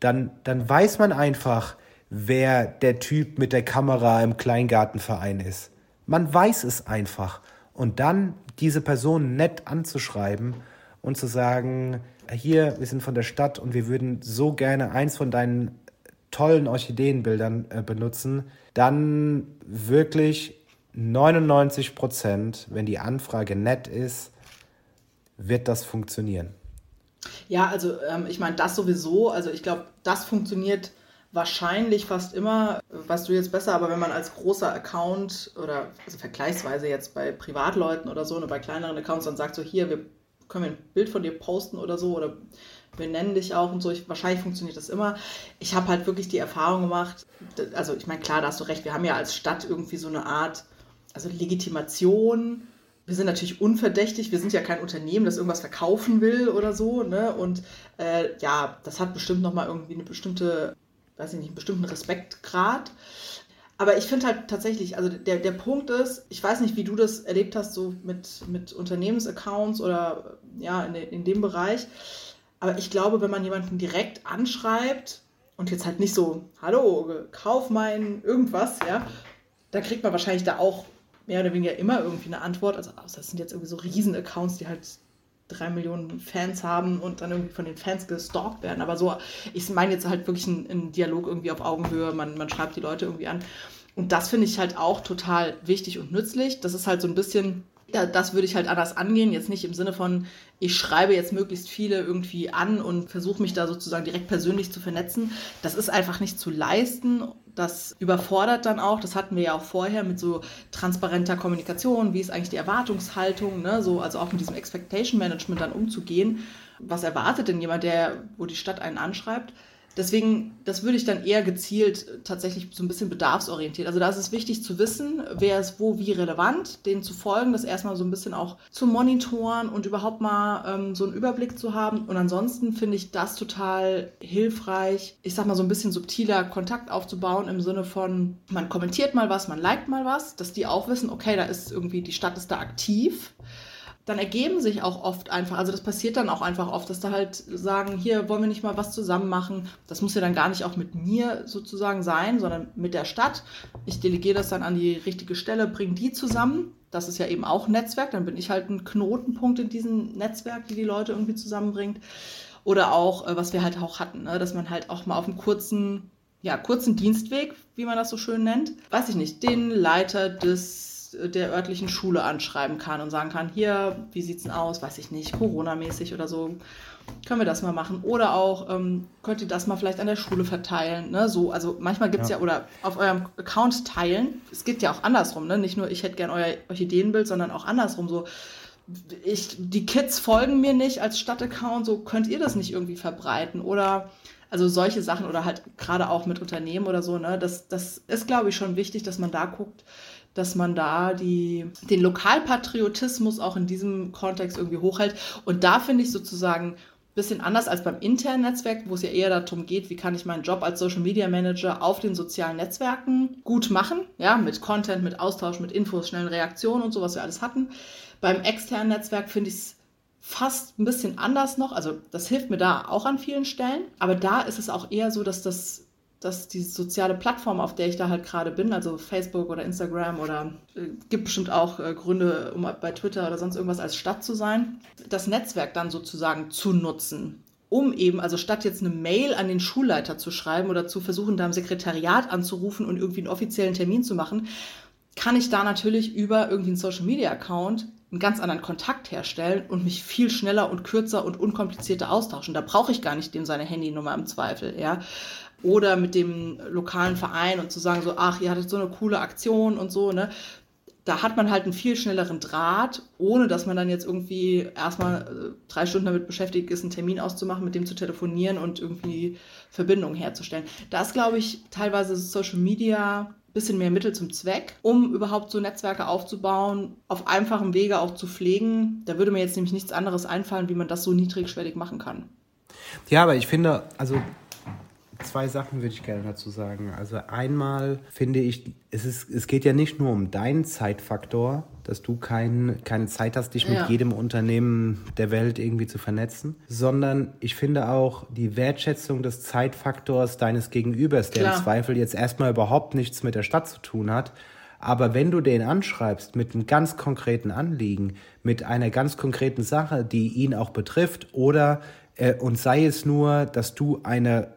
dann, dann weiß man einfach, wer der Typ mit der Kamera im Kleingartenverein ist. Man weiß es einfach. Und dann diese Person nett anzuschreiben und zu sagen, hier, wir sind von der Stadt und wir würden so gerne eins von deinen tollen Orchideenbildern äh, benutzen, dann wirklich 99 Prozent, wenn die Anfrage nett ist, wird das funktionieren. Ja, also ähm, ich meine, das sowieso, also ich glaube, das funktioniert wahrscheinlich fast immer, weißt du jetzt besser, aber wenn man als großer Account oder also vergleichsweise jetzt bei Privatleuten oder so, oder ne, bei kleineren Accounts dann sagt so, hier, wir können ein Bild von dir posten oder so oder wir nennen dich auch und so. Ich, wahrscheinlich funktioniert das immer. Ich habe halt wirklich die Erfahrung gemacht, also ich meine, klar, da hast du recht, wir haben ja als Stadt irgendwie so eine Art, also Legitimation wir sind natürlich unverdächtig, wir sind ja kein Unternehmen, das irgendwas verkaufen will oder so, ne? Und äh, ja, das hat bestimmt nochmal irgendwie eine bestimmte, weiß ich nicht, einen bestimmten Respektgrad. Aber ich finde halt tatsächlich, also der, der Punkt ist, ich weiß nicht, wie du das erlebt hast, so mit, mit Unternehmensaccounts oder ja, in, in dem Bereich. Aber ich glaube, wenn man jemanden direkt anschreibt und jetzt halt nicht so, hallo, kauf mein irgendwas, ja, da kriegt man wahrscheinlich da auch mehr oder weniger immer irgendwie eine Antwort. Also das sind jetzt irgendwie so Riesen-Accounts, die halt drei Millionen Fans haben und dann irgendwie von den Fans gestalkt werden. Aber so, ich meine jetzt halt wirklich einen, Dialog irgendwie auf Augenhöhe, man, man schreibt die Leute irgendwie an. Und das finde ich halt auch total wichtig und nützlich. Das ist halt so ein bisschen, ja, das würde ich halt anders angehen. Jetzt nicht im Sinne von, ich schreibe jetzt möglichst viele irgendwie an und versuche mich da sozusagen direkt persönlich zu vernetzen. Das ist einfach nicht zu leisten das überfordert dann auch, das hatten wir ja auch vorher mit so transparenter Kommunikation, wie ist eigentlich die Erwartungshaltung, ne? so, also auch mit diesem Expectation Management dann umzugehen. Was erwartet denn jemand, der, wo die Stadt einen anschreibt? Deswegen, das würde ich dann eher gezielt tatsächlich so ein bisschen bedarfsorientiert. Also da ist es wichtig zu wissen, wer ist wo wie relevant, denen zu folgen, das erstmal so ein bisschen auch zu monitoren und überhaupt mal ähm, so einen Überblick zu haben. Und ansonsten finde ich das total hilfreich, ich sag mal so ein bisschen subtiler Kontakt aufzubauen im Sinne von, man kommentiert mal was, man liked mal was, dass die auch wissen, okay, da ist irgendwie, die Stadt ist da aktiv dann ergeben sich auch oft einfach, also das passiert dann auch einfach oft, dass da halt sagen, hier wollen wir nicht mal was zusammen machen. Das muss ja dann gar nicht auch mit mir sozusagen sein, sondern mit der Stadt. Ich delegiere das dann an die richtige Stelle, bringe die zusammen. Das ist ja eben auch Netzwerk, dann bin ich halt ein Knotenpunkt in diesem Netzwerk, die die Leute irgendwie zusammenbringt. Oder auch, äh, was wir halt auch hatten, ne? dass man halt auch mal auf einem kurzen, ja, kurzen Dienstweg, wie man das so schön nennt, weiß ich nicht, den Leiter des der örtlichen Schule anschreiben kann und sagen kann, hier, wie sieht es denn aus, weiß ich nicht, Corona-mäßig oder so, können wir das mal machen. Oder auch, ähm, könnt ihr das mal vielleicht an der Schule verteilen, ne? So, also manchmal gibt es ja. ja. oder auf eurem Account teilen, es geht ja auch andersrum, ne? Nicht nur, ich hätte gern euer Orchideenbild, sondern auch andersrum, so, ich, die Kids folgen mir nicht als Stadtaccount, so könnt ihr das nicht irgendwie verbreiten oder also solche Sachen oder halt gerade auch mit Unternehmen oder so, ne, das, das ist, glaube ich, schon wichtig, dass man da guckt, dass man da die, den Lokalpatriotismus auch in diesem Kontext irgendwie hochhält. Und da finde ich sozusagen ein bisschen anders als beim internen Netzwerk, wo es ja eher darum geht, wie kann ich meinen Job als Social Media Manager auf den sozialen Netzwerken gut machen, ja, mit Content, mit Austausch, mit Infos, schnellen Reaktionen und so, was wir alles hatten. Beim externen Netzwerk finde ich es fast ein bisschen anders noch. Also das hilft mir da auch an vielen Stellen. Aber da ist es auch eher so, dass das dass die soziale Plattform, auf der ich da halt gerade bin, also Facebook oder Instagram oder äh, gibt bestimmt auch äh, Gründe, um bei Twitter oder sonst irgendwas als Stadt zu sein, das Netzwerk dann sozusagen zu nutzen um eben, also statt jetzt eine Mail an den Schulleiter zu schreiben oder zu versuchen, da im Sekretariat anzurufen und irgendwie einen offiziellen Termin zu machen, kann ich da natürlich über irgendwie einen Social Media Account einen ganz anderen Kontakt herstellen und mich viel schneller und kürzer und unkomplizierter austauschen. Da brauche ich gar nicht dem seine Handynummer im Zweifel, ja. Oder mit dem lokalen Verein und zu sagen so, ach, ihr hattet so eine coole Aktion und so, ne da hat man halt einen viel schnelleren Draht, ohne dass man dann jetzt irgendwie erstmal äh, drei Stunden damit beschäftigt ist, einen Termin auszumachen, mit dem zu telefonieren und irgendwie Verbindungen herzustellen. Da ist, glaube ich, teilweise Social Media ein bisschen mehr Mittel zum Zweck, um überhaupt so Netzwerke aufzubauen, auf einfachem Wege auch zu pflegen. Da würde mir jetzt nämlich nichts anderes einfallen, wie man das so niedrigschwellig machen kann. Ja, aber ich finde, also zwei Sachen würde ich gerne dazu sagen. Also einmal finde ich, es, ist, es geht ja nicht nur um deinen Zeitfaktor, dass du kein, keine Zeit hast, dich ja. mit jedem Unternehmen der Welt irgendwie zu vernetzen, sondern ich finde auch die Wertschätzung des Zeitfaktors deines Gegenübers, der Klar. im Zweifel jetzt erstmal überhaupt nichts mit der Stadt zu tun hat. Aber wenn du den anschreibst mit einem ganz konkreten Anliegen, mit einer ganz konkreten Sache, die ihn auch betrifft, oder äh, und sei es nur, dass du eine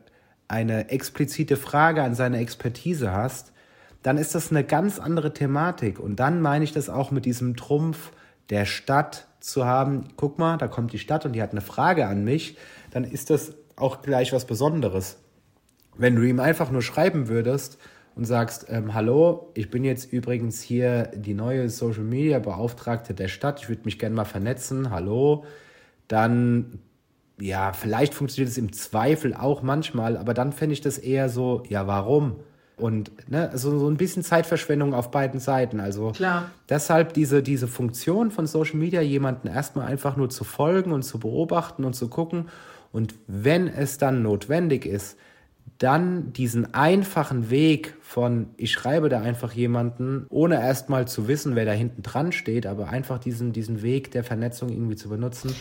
eine explizite Frage an seine Expertise hast, dann ist das eine ganz andere Thematik. Und dann meine ich das auch mit diesem Trumpf der Stadt zu haben, guck mal, da kommt die Stadt und die hat eine Frage an mich, dann ist das auch gleich was Besonderes. Wenn du ihm einfach nur schreiben würdest und sagst, ähm, hallo, ich bin jetzt übrigens hier die neue Social Media Beauftragte der Stadt, ich würde mich gerne mal vernetzen, hallo, dann ja, vielleicht funktioniert es im Zweifel auch manchmal, aber dann fände ich das eher so, ja, warum? Und ne, also so ein bisschen Zeitverschwendung auf beiden Seiten. Also Klar. deshalb diese, diese Funktion von Social Media, jemanden erstmal einfach nur zu folgen und zu beobachten und zu gucken. Und wenn es dann notwendig ist, dann diesen einfachen Weg von, ich schreibe da einfach jemanden, ohne erstmal zu wissen, wer da hinten dran steht, aber einfach diesen, diesen Weg der Vernetzung irgendwie zu benutzen.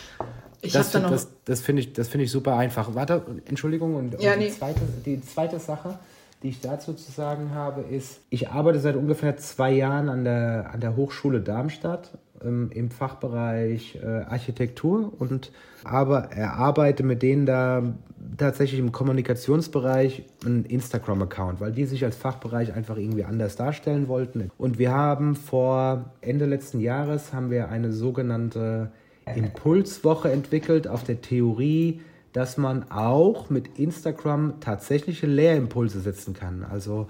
Ich das, da das, das finde ich, find ich super einfach. Warte, Entschuldigung, und, ja, und die, zweite, die zweite Sache, die ich dazu zu sagen habe, ist, ich arbeite seit ungefähr zwei Jahren an der, an der Hochschule Darmstadt ähm, im Fachbereich äh, Architektur und aber erarbeite mit denen da tatsächlich im Kommunikationsbereich einen Instagram-Account, weil die sich als Fachbereich einfach irgendwie anders darstellen wollten. Und wir haben vor Ende letzten Jahres haben wir eine sogenannte Impulswoche entwickelt auf der Theorie, dass man auch mit Instagram tatsächliche Lehrimpulse setzen kann. Also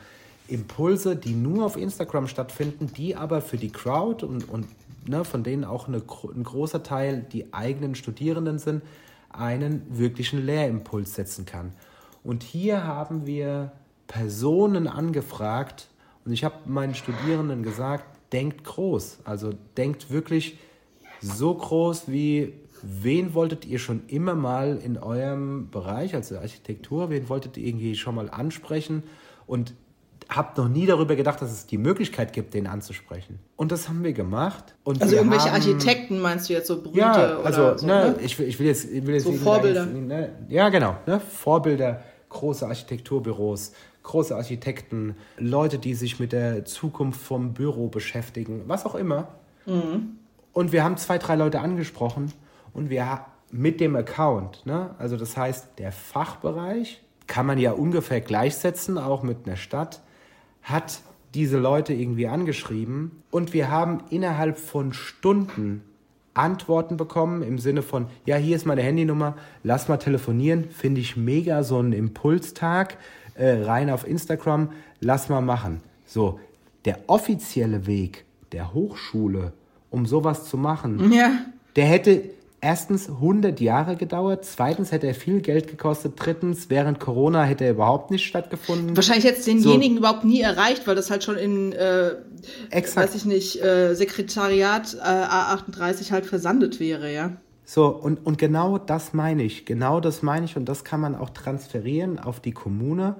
Impulse, die nur auf Instagram stattfinden, die aber für die Crowd und, und ne, von denen auch eine, ein großer Teil die eigenen Studierenden sind, einen wirklichen Lehrimpuls setzen kann. Und hier haben wir Personen angefragt und ich habe meinen Studierenden gesagt, denkt groß, also denkt wirklich so groß wie, wen wolltet ihr schon immer mal in eurem Bereich, also Architektur, wen wolltet ihr irgendwie schon mal ansprechen und habt noch nie darüber gedacht, dass es die Möglichkeit gibt, den anzusprechen. Und das haben wir gemacht. Und also irgendwelche haben, Architekten meinst du jetzt so berühmte ja, also, oder so, ne, ne? Ich, ich, will jetzt, ich will jetzt so Vorbilder. Sagen, ne? Ja, genau, ne? Vorbilder, große Architekturbüros, große Architekten, Leute, die sich mit der Zukunft vom Büro beschäftigen, was auch immer. Mhm. Und wir haben zwei, drei Leute angesprochen und wir mit dem Account, ne? also das heißt, der Fachbereich kann man ja ungefähr gleichsetzen, auch mit einer Stadt, hat diese Leute irgendwie angeschrieben und wir haben innerhalb von Stunden Antworten bekommen im Sinne von, ja, hier ist meine Handynummer, lass mal telefonieren, finde ich mega, so ein Impulstag, äh, rein auf Instagram, lass mal machen. So, der offizielle Weg der Hochschule um sowas zu machen. Ja. Der hätte erstens 100 Jahre gedauert, zweitens hätte er viel Geld gekostet, drittens während Corona hätte er überhaupt nicht stattgefunden. Wahrscheinlich hätte es denjenigen so. überhaupt nie erreicht, weil das halt schon in, äh, weiß ich nicht, äh, Sekretariat äh, A38 halt versandet wäre, ja. So, und, und genau das meine ich, genau das meine ich und das kann man auch transferieren auf die Kommune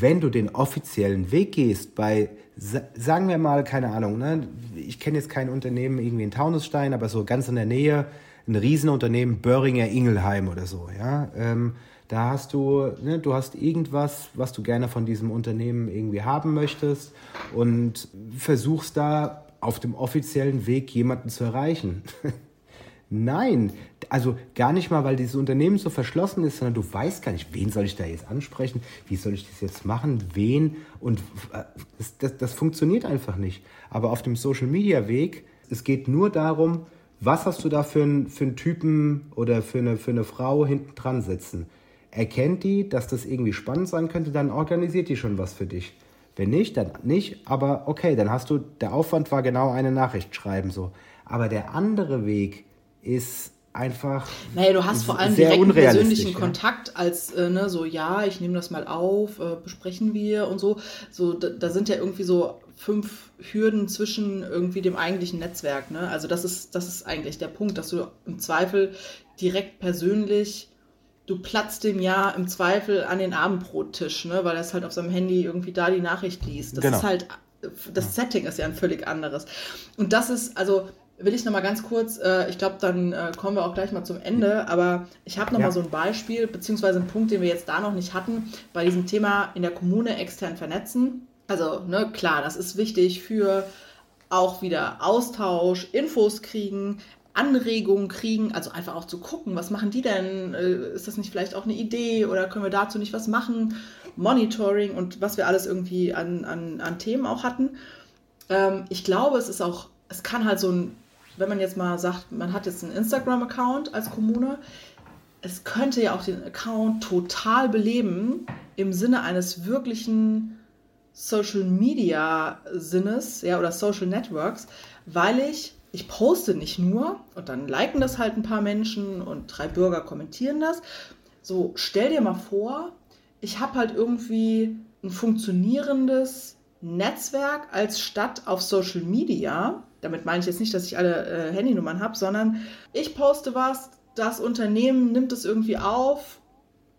wenn du den offiziellen Weg gehst, bei, sagen wir mal, keine Ahnung, ne, ich kenne jetzt kein Unternehmen irgendwie in Taunusstein, aber so ganz in der Nähe, ein Riesenunternehmen, Böhringer Ingelheim oder so, ja, ähm, Da hast du, ne, du hast irgendwas, was du gerne von diesem Unternehmen irgendwie haben möchtest und versuchst da auf dem offiziellen Weg jemanden zu erreichen. *laughs* Nein, also gar nicht mal, weil dieses Unternehmen so verschlossen ist, sondern du weißt gar nicht, wen soll ich da jetzt ansprechen, wie soll ich das jetzt machen, wen und äh, das, das, das funktioniert einfach nicht. Aber auf dem Social-Media-Weg, es geht nur darum, was hast du da für, ein, für einen Typen oder für eine, für eine Frau hinten dran sitzen. Erkennt die, dass das irgendwie spannend sein könnte, dann organisiert die schon was für dich. Wenn nicht, dann nicht, aber okay, dann hast du, der Aufwand war genau eine Nachricht schreiben so. Aber der andere Weg, ist einfach. Naja, du hast vor allem direkt persönlichen ja. Kontakt als, äh, ne, so, ja, ich nehme das mal auf, äh, besprechen wir und so. So, da, da, sind ja irgendwie so fünf Hürden zwischen irgendwie dem eigentlichen Netzwerk, ne? Also das ist, das ist eigentlich der Punkt, dass du im Zweifel direkt persönlich du platzt dem ja im Zweifel an den Abendbrottisch, ne, weil er es halt auf seinem Handy irgendwie da die Nachricht liest. Das genau. ist halt, das Setting ist ja ein völlig anderes. Und das ist, also will ich noch mal ganz kurz, äh, ich glaube, dann äh, kommen wir auch gleich mal zum Ende, aber ich habe noch ja. mal so ein Beispiel, beziehungsweise einen Punkt, den wir jetzt da noch nicht hatten, bei diesem Thema in der Kommune extern vernetzen. Also, ne, klar, das ist wichtig für auch wieder Austausch, Infos kriegen, Anregungen kriegen, also einfach auch zu gucken, was machen die denn? Äh, ist das nicht vielleicht auch eine Idee oder können wir dazu nicht was machen? Monitoring und was wir alles irgendwie an, an, an Themen auch hatten. Ähm, ich glaube, es ist auch, es kann halt so ein wenn man jetzt mal sagt, man hat jetzt einen Instagram-Account als Kommune, es könnte ja auch den Account total beleben im Sinne eines wirklichen Social Media Sinnes, ja, oder Social Networks, weil ich, ich poste nicht nur und dann liken das halt ein paar Menschen und drei Bürger kommentieren das. So, stell dir mal vor, ich habe halt irgendwie ein funktionierendes Netzwerk als Stadt auf Social Media damit meine ich jetzt nicht, dass ich alle äh, Handynummern habe, sondern ich poste was, das Unternehmen nimmt es irgendwie auf,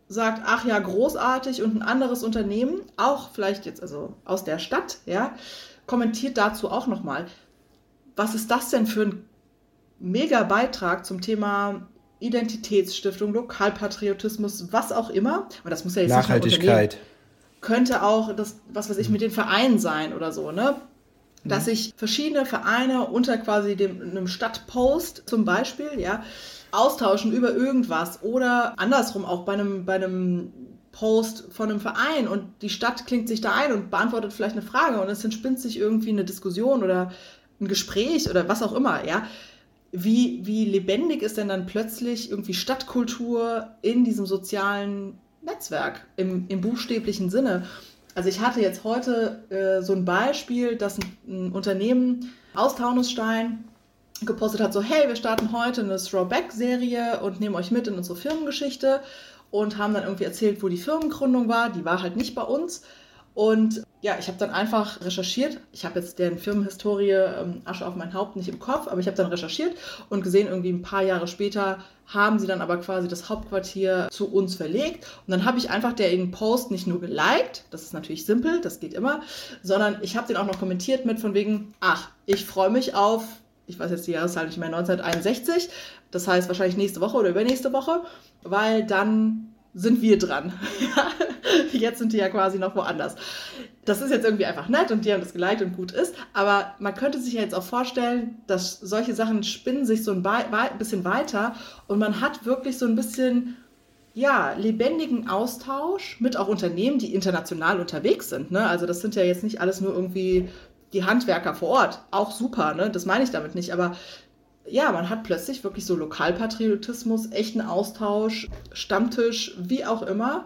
sagt, ach ja, großartig und ein anderes Unternehmen, auch vielleicht jetzt also aus der Stadt, ja, kommentiert dazu auch nochmal. Was ist das denn für ein mega Beitrag zum Thema Identitätsstiftung, Lokalpatriotismus, was auch immer. Und das muss ja jetzt Nachhaltigkeit. Nicht könnte auch das, was weiß ich, mit den Vereinen sein oder so, ne? dass mhm. sich verschiedene Vereine unter quasi dem, einem Stadtpost zum Beispiel, ja, austauschen über irgendwas oder andersrum auch bei einem, bei einem Post von einem Verein und die Stadt klingt sich da ein und beantwortet vielleicht eine Frage und es entspinnt sich irgendwie eine Diskussion oder ein Gespräch oder was auch immer, ja. Wie, wie lebendig ist denn dann plötzlich irgendwie Stadtkultur in diesem sozialen Netzwerk im, im buchstäblichen Sinne? Also ich hatte jetzt heute äh, so ein Beispiel, dass ein, ein Unternehmen aus Taunusstein gepostet hat, so hey, wir starten heute eine Throwback-Serie und nehmen euch mit in unsere Firmengeschichte und haben dann irgendwie erzählt, wo die Firmengründung war. Die war halt nicht bei uns. Und ja, ich habe dann einfach recherchiert. Ich habe jetzt deren Firmenhistorie ähm, Asche auf mein Haupt nicht im Kopf, aber ich habe dann recherchiert und gesehen, irgendwie ein paar Jahre später haben sie dann aber quasi das Hauptquartier zu uns verlegt. Und dann habe ich einfach den Post nicht nur geliked, das ist natürlich simpel, das geht immer, sondern ich habe den auch noch kommentiert mit von wegen, ach, ich freue mich auf, ich weiß jetzt die Jahreszahl nicht mehr, 1961, das heißt wahrscheinlich nächste Woche oder übernächste Woche, weil dann sind wir dran. *laughs* jetzt sind die ja quasi noch woanders. Das ist jetzt irgendwie einfach nett und die haben das geliked und gut ist, aber man könnte sich ja jetzt auch vorstellen, dass solche Sachen spinnen sich so ein bisschen weiter und man hat wirklich so ein bisschen ja, lebendigen Austausch mit auch Unternehmen, die international unterwegs sind. Ne? Also das sind ja jetzt nicht alles nur irgendwie die Handwerker vor Ort. Auch super, ne? das meine ich damit nicht, aber ja, man hat plötzlich wirklich so Lokalpatriotismus, echten Austausch, Stammtisch, wie auch immer,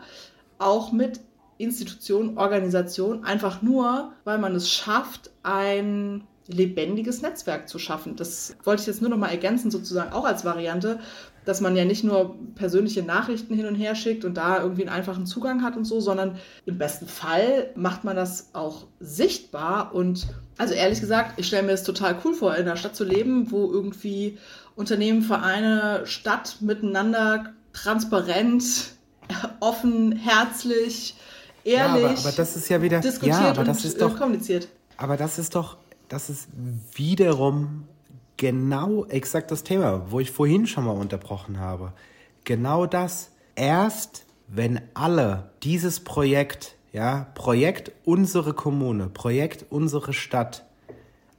auch mit Institutionen, Organisationen, einfach nur, weil man es schafft, ein lebendiges Netzwerk zu schaffen. Das wollte ich jetzt nur noch mal ergänzen, sozusagen auch als Variante, dass man ja nicht nur persönliche Nachrichten hin und her schickt und da irgendwie einen einfachen Zugang hat und so, sondern im besten Fall macht man das auch sichtbar und also ehrlich gesagt, ich stelle mir es total cool vor, in einer Stadt zu leben, wo irgendwie Unternehmen, Vereine, Stadt miteinander transparent, *laughs* offen, herzlich, ehrlich ja, aber, aber das ist ja wieder diskutiert ja, aber das und ist doch, kommuniziert. Aber das ist doch, das ist wiederum genau exakt das Thema, wo ich vorhin schon mal unterbrochen habe. Genau das. Erst wenn alle dieses Projekt, ja, Projekt unsere Kommune, Projekt unsere Stadt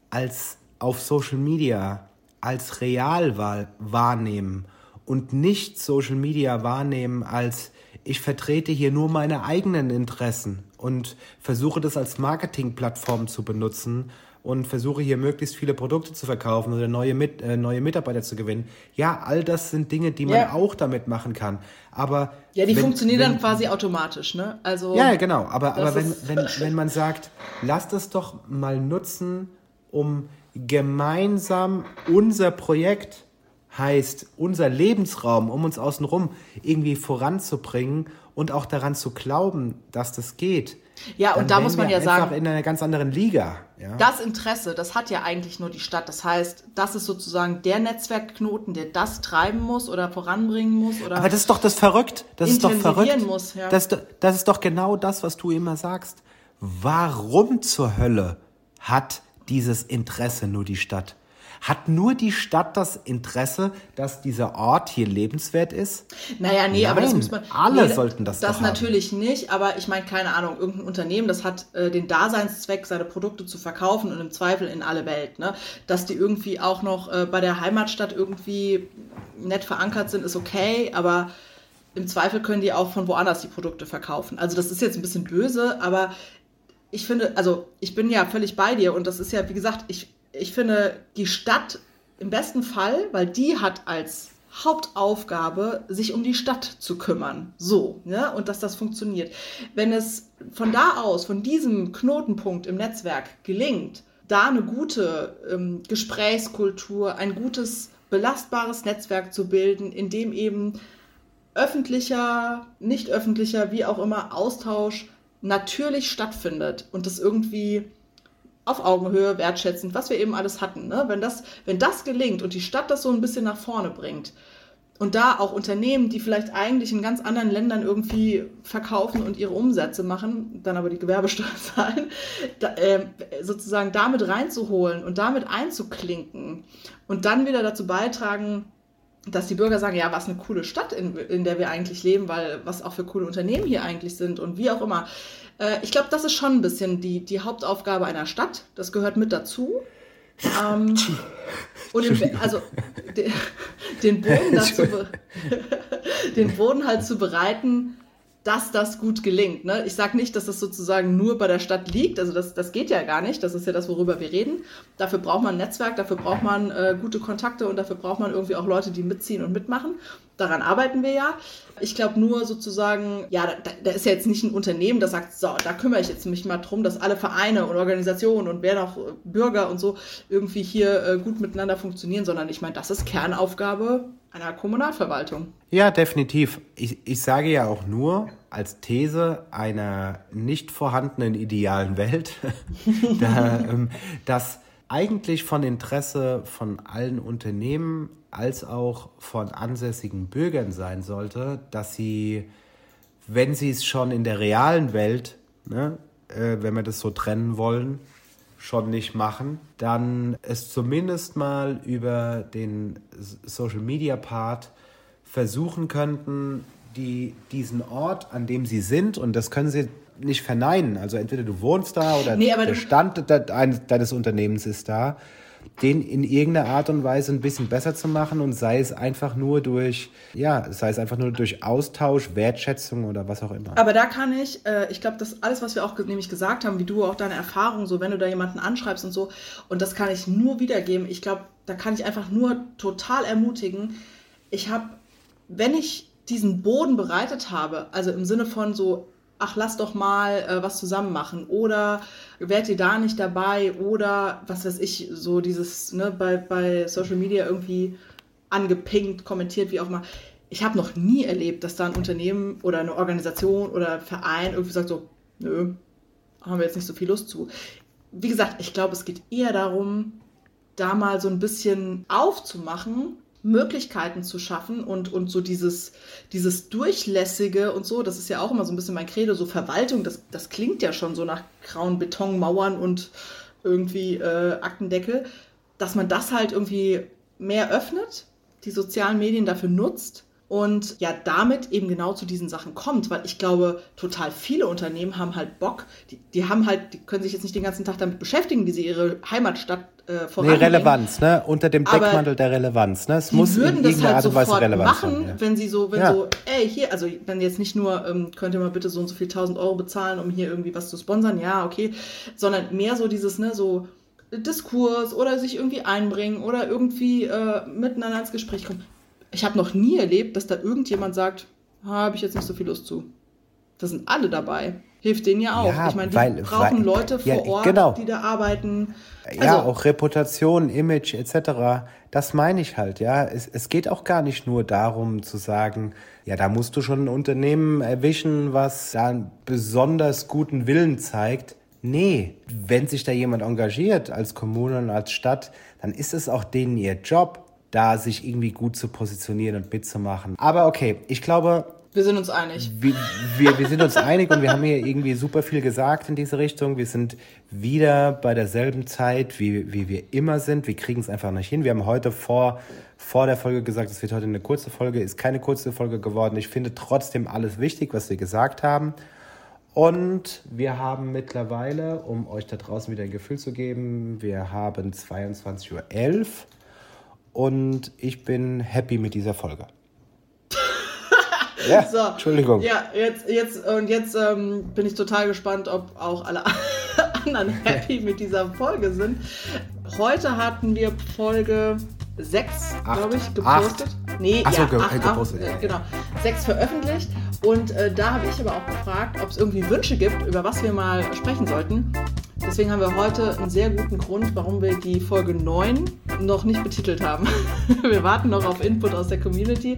als auf Social Media als real wahrnehmen und nicht Social Media wahrnehmen als ich vertrete hier nur meine eigenen Interessen und versuche das als Marketingplattform zu benutzen und versuche hier möglichst viele Produkte zu verkaufen oder neue, Mit, äh, neue Mitarbeiter zu gewinnen. Ja, all das sind Dinge, die man ja. auch damit machen kann. Aber ja, die wenn, funktionieren wenn, dann quasi automatisch, ne? Also ja, genau. Aber, aber wenn, wenn, wenn man sagt, lasst es doch mal nutzen, um gemeinsam unser Projekt heißt, unser Lebensraum um uns außenrum irgendwie voranzubringen und auch daran zu glauben, dass das geht. Ja, und da muss man ja sagen, in einer ganz anderen Liga. Ja? Das Interesse, das hat ja eigentlich nur die Stadt. Das heißt, das ist sozusagen der Netzwerkknoten, der das treiben muss oder voranbringen muss. Oder Aber das ist doch das verrückt. Das ist doch verrückt. Muss, ja. das, das ist doch genau das, was du immer sagst. Warum zur Hölle hat dieses Interesse nur die Stadt? Hat nur die Stadt das Interesse, dass dieser Ort hier lebenswert ist? Naja, nee, Nein, aber das muss man. Alle nee, sollten das Das natürlich haben. nicht, aber ich meine, keine Ahnung, irgendein Unternehmen, das hat äh, den Daseinszweck, seine Produkte zu verkaufen und im Zweifel in alle Welt. Ne? Dass die irgendwie auch noch äh, bei der Heimatstadt irgendwie nett verankert sind, ist okay, aber im Zweifel können die auch von woanders die Produkte verkaufen. Also das ist jetzt ein bisschen böse, aber ich finde, also ich bin ja völlig bei dir und das ist ja, wie gesagt, ich, ich finde die Stadt im besten Fall, weil die hat als Hauptaufgabe, sich um die Stadt zu kümmern. So, ne? Und dass das funktioniert. Wenn es von da aus, von diesem Knotenpunkt im Netzwerk gelingt, da eine gute ähm, Gesprächskultur, ein gutes, belastbares Netzwerk zu bilden, in dem eben öffentlicher, nicht öffentlicher, wie auch immer, Austausch natürlich stattfindet und das irgendwie auf Augenhöhe, wertschätzend, was wir eben alles hatten. Ne? Wenn, das, wenn das gelingt und die Stadt das so ein bisschen nach vorne bringt und da auch Unternehmen, die vielleicht eigentlich in ganz anderen Ländern irgendwie verkaufen und ihre Umsätze machen, dann aber die Gewerbesteuer *laughs* zahlen, da, äh, sozusagen damit reinzuholen und damit einzuklinken und dann wieder dazu beitragen, dass die Bürger sagen, ja, was eine coole Stadt, in, in der wir eigentlich leben, weil was auch für coole Unternehmen hier eigentlich sind und wie auch immer. Äh, ich glaube, das ist schon ein bisschen die, die Hauptaufgabe einer Stadt. Das gehört mit dazu. Ähm, und den, also den, *laughs* den Boden dazu, *laughs* den Boden halt zu bereiten, dass das gut gelingt. Ne? Ich sage nicht, dass das sozusagen nur bei der Stadt liegt. Also das, das geht ja gar nicht. Das ist ja das, worüber wir reden. Dafür braucht man ein Netzwerk, dafür braucht man äh, gute Kontakte und dafür braucht man irgendwie auch Leute, die mitziehen und mitmachen. Daran arbeiten wir ja. Ich glaube nur sozusagen, ja, da, da, ist ja jetzt nicht ein Unternehmen, das sagt, so, da kümmere ich jetzt mich mal drum, dass alle Vereine und Organisationen und wer noch äh, Bürger und so irgendwie hier äh, gut miteinander funktionieren, sondern ich meine, das ist Kernaufgabe einer Kommunalverwaltung. Ja, definitiv. Ich, ich sage ja auch nur als These einer nicht vorhandenen idealen Welt, *laughs* da, ähm, dass eigentlich von Interesse von allen Unternehmen als auch von ansässigen Bürgern sein sollte, dass sie, wenn sie es schon in der realen Welt, ne, äh, wenn wir das so trennen wollen, schon nicht machen, dann es zumindest mal über den Social Media Part versuchen könnten, die, diesen Ort, an dem sie sind, und das können sie nicht verneinen, also entweder du wohnst da oder nee, der Stand deines Unternehmens ist da, den in irgendeiner Art und Weise ein bisschen besser zu machen und sei es einfach nur durch, ja, sei es einfach nur durch Austausch, Wertschätzung oder was auch immer. Aber da kann ich, äh, ich glaube, das alles, was wir auch nämlich gesagt haben, wie du auch deine Erfahrungen, so wenn du da jemanden anschreibst und so, und das kann ich nur wiedergeben. Ich glaube, da kann ich einfach nur total ermutigen. Ich habe, wenn ich diesen Boden bereitet habe, also im Sinne von so ach, lass doch mal äh, was zusammen machen oder wärt ihr da nicht dabei oder was weiß ich, so dieses ne, bei, bei Social Media irgendwie angepinkt, kommentiert, wie auch immer. Ich habe noch nie erlebt, dass da ein Unternehmen oder eine Organisation oder ein Verein irgendwie sagt so, nö, haben wir jetzt nicht so viel Lust zu. Wie gesagt, ich glaube, es geht eher darum, da mal so ein bisschen aufzumachen Möglichkeiten zu schaffen und, und so dieses, dieses Durchlässige und so, das ist ja auch immer so ein bisschen mein Credo, so Verwaltung, das, das klingt ja schon so nach grauen Betonmauern und irgendwie äh, Aktendeckel, dass man das halt irgendwie mehr öffnet, die sozialen Medien dafür nutzt und ja damit eben genau zu diesen Sachen kommt, weil ich glaube, total viele Unternehmen haben halt Bock, die, die haben halt, die können sich jetzt nicht den ganzen Tag damit beschäftigen, wie sie ihre Heimatstadt äh, voranbringen. Nee, Relevanz, ne? Unter dem Deckmantel der Relevanz, ne? Es muss würden in das halt Art und Weise relevant machen, sein. Ja. wenn sie so, wenn Ja. so, ey, hier, also wenn jetzt nicht nur, ähm, könnt ihr mal bitte so und so viel tausend Euro bezahlen, um hier irgendwie was zu sponsern, ja, okay, sondern mehr so dieses, ne, so Diskurs oder sich irgendwie einbringen oder irgendwie äh, miteinander ins Gespräch kommen. Ich habe noch nie erlebt, dass da irgendjemand sagt, habe ich jetzt nicht so viel Lust zu. Da sind alle dabei. Hilft denen ja auch. Ja, ich meine, die weil- brauchen weil- Leute vor ja, Ort, genau. die da arbeiten. ja, Also- auch Reputation, Image etc. Das meine ich halt, ja. Es, es geht auch gar nicht nur darum zu sagen, ja, da musst du schon ein Unternehmen erwischen, was da einen besonders guten Willen zeigt. Nee, wenn sich da jemand engagiert als Kommune und als Stadt, dann ist es auch denen ihr Job, da sich irgendwie gut zu positionieren und mitzumachen. Aber okay, ich glaube, Wir sind uns einig. wir, wir, wir sind uns einig und wir haben hier irgendwie super viel gesagt in diese Richtung. Wir sind wieder bei derselben Zeit, wie, wie wir immer sind. Wir kriegen es einfach nicht hin. Wir haben heute vor, vor der Folge gesagt, es wird heute eine kurze Folge, ist keine kurze Folge geworden. Ich finde trotzdem alles wichtig, was wir gesagt haben. Und wir haben mittlerweile, um euch da draußen wieder ein Gefühl zu geben, wir haben 22.11 Uhr und ich bin happy mit dieser Folge. *laughs* Ja, So, Entschuldigung. Ja, jetzt, jetzt, und jetzt ähm, bin ich total gespannt, ob auch alle *laughs* anderen happy mit dieser Folge sind. Heute hatten wir Folge 6, Acht. glaube ich, gepostet. Nee, Ach so, ja, ge- acht, gepostet, acht, ja, äh, genau. 6 veröffentlicht. Und äh, da habe ich aber auch gefragt, ob es irgendwie Wünsche gibt, über was wir mal sprechen sollten. Deswegen haben wir heute einen sehr guten Grund, warum wir die Folge 9 noch nicht betitelt haben. *laughs* wir warten noch auf Input aus der Community.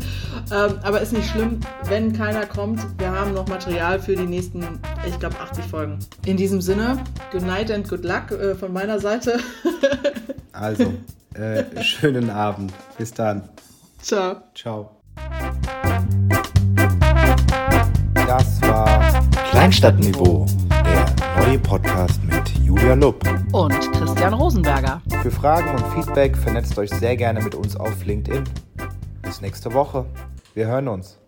Ähm, aber ist nicht schlimm, wenn keiner kommt. Wir haben noch Material für die nächsten, ich glaube, 80 Folgen. In diesem Sinne, good night and good luck äh, von meiner Seite. *laughs* Also, äh, schönen Abend. Bis dann. Ciao. Ciao. Das war Kleinstadtniveau, der neue Podcast mit Julia Lupp. Und Christian Rosenberger. für Fragen und Feedback vernetzt euch sehr gerne mit uns auf LinkedIn. Bis nächste Woche. Wir hören uns.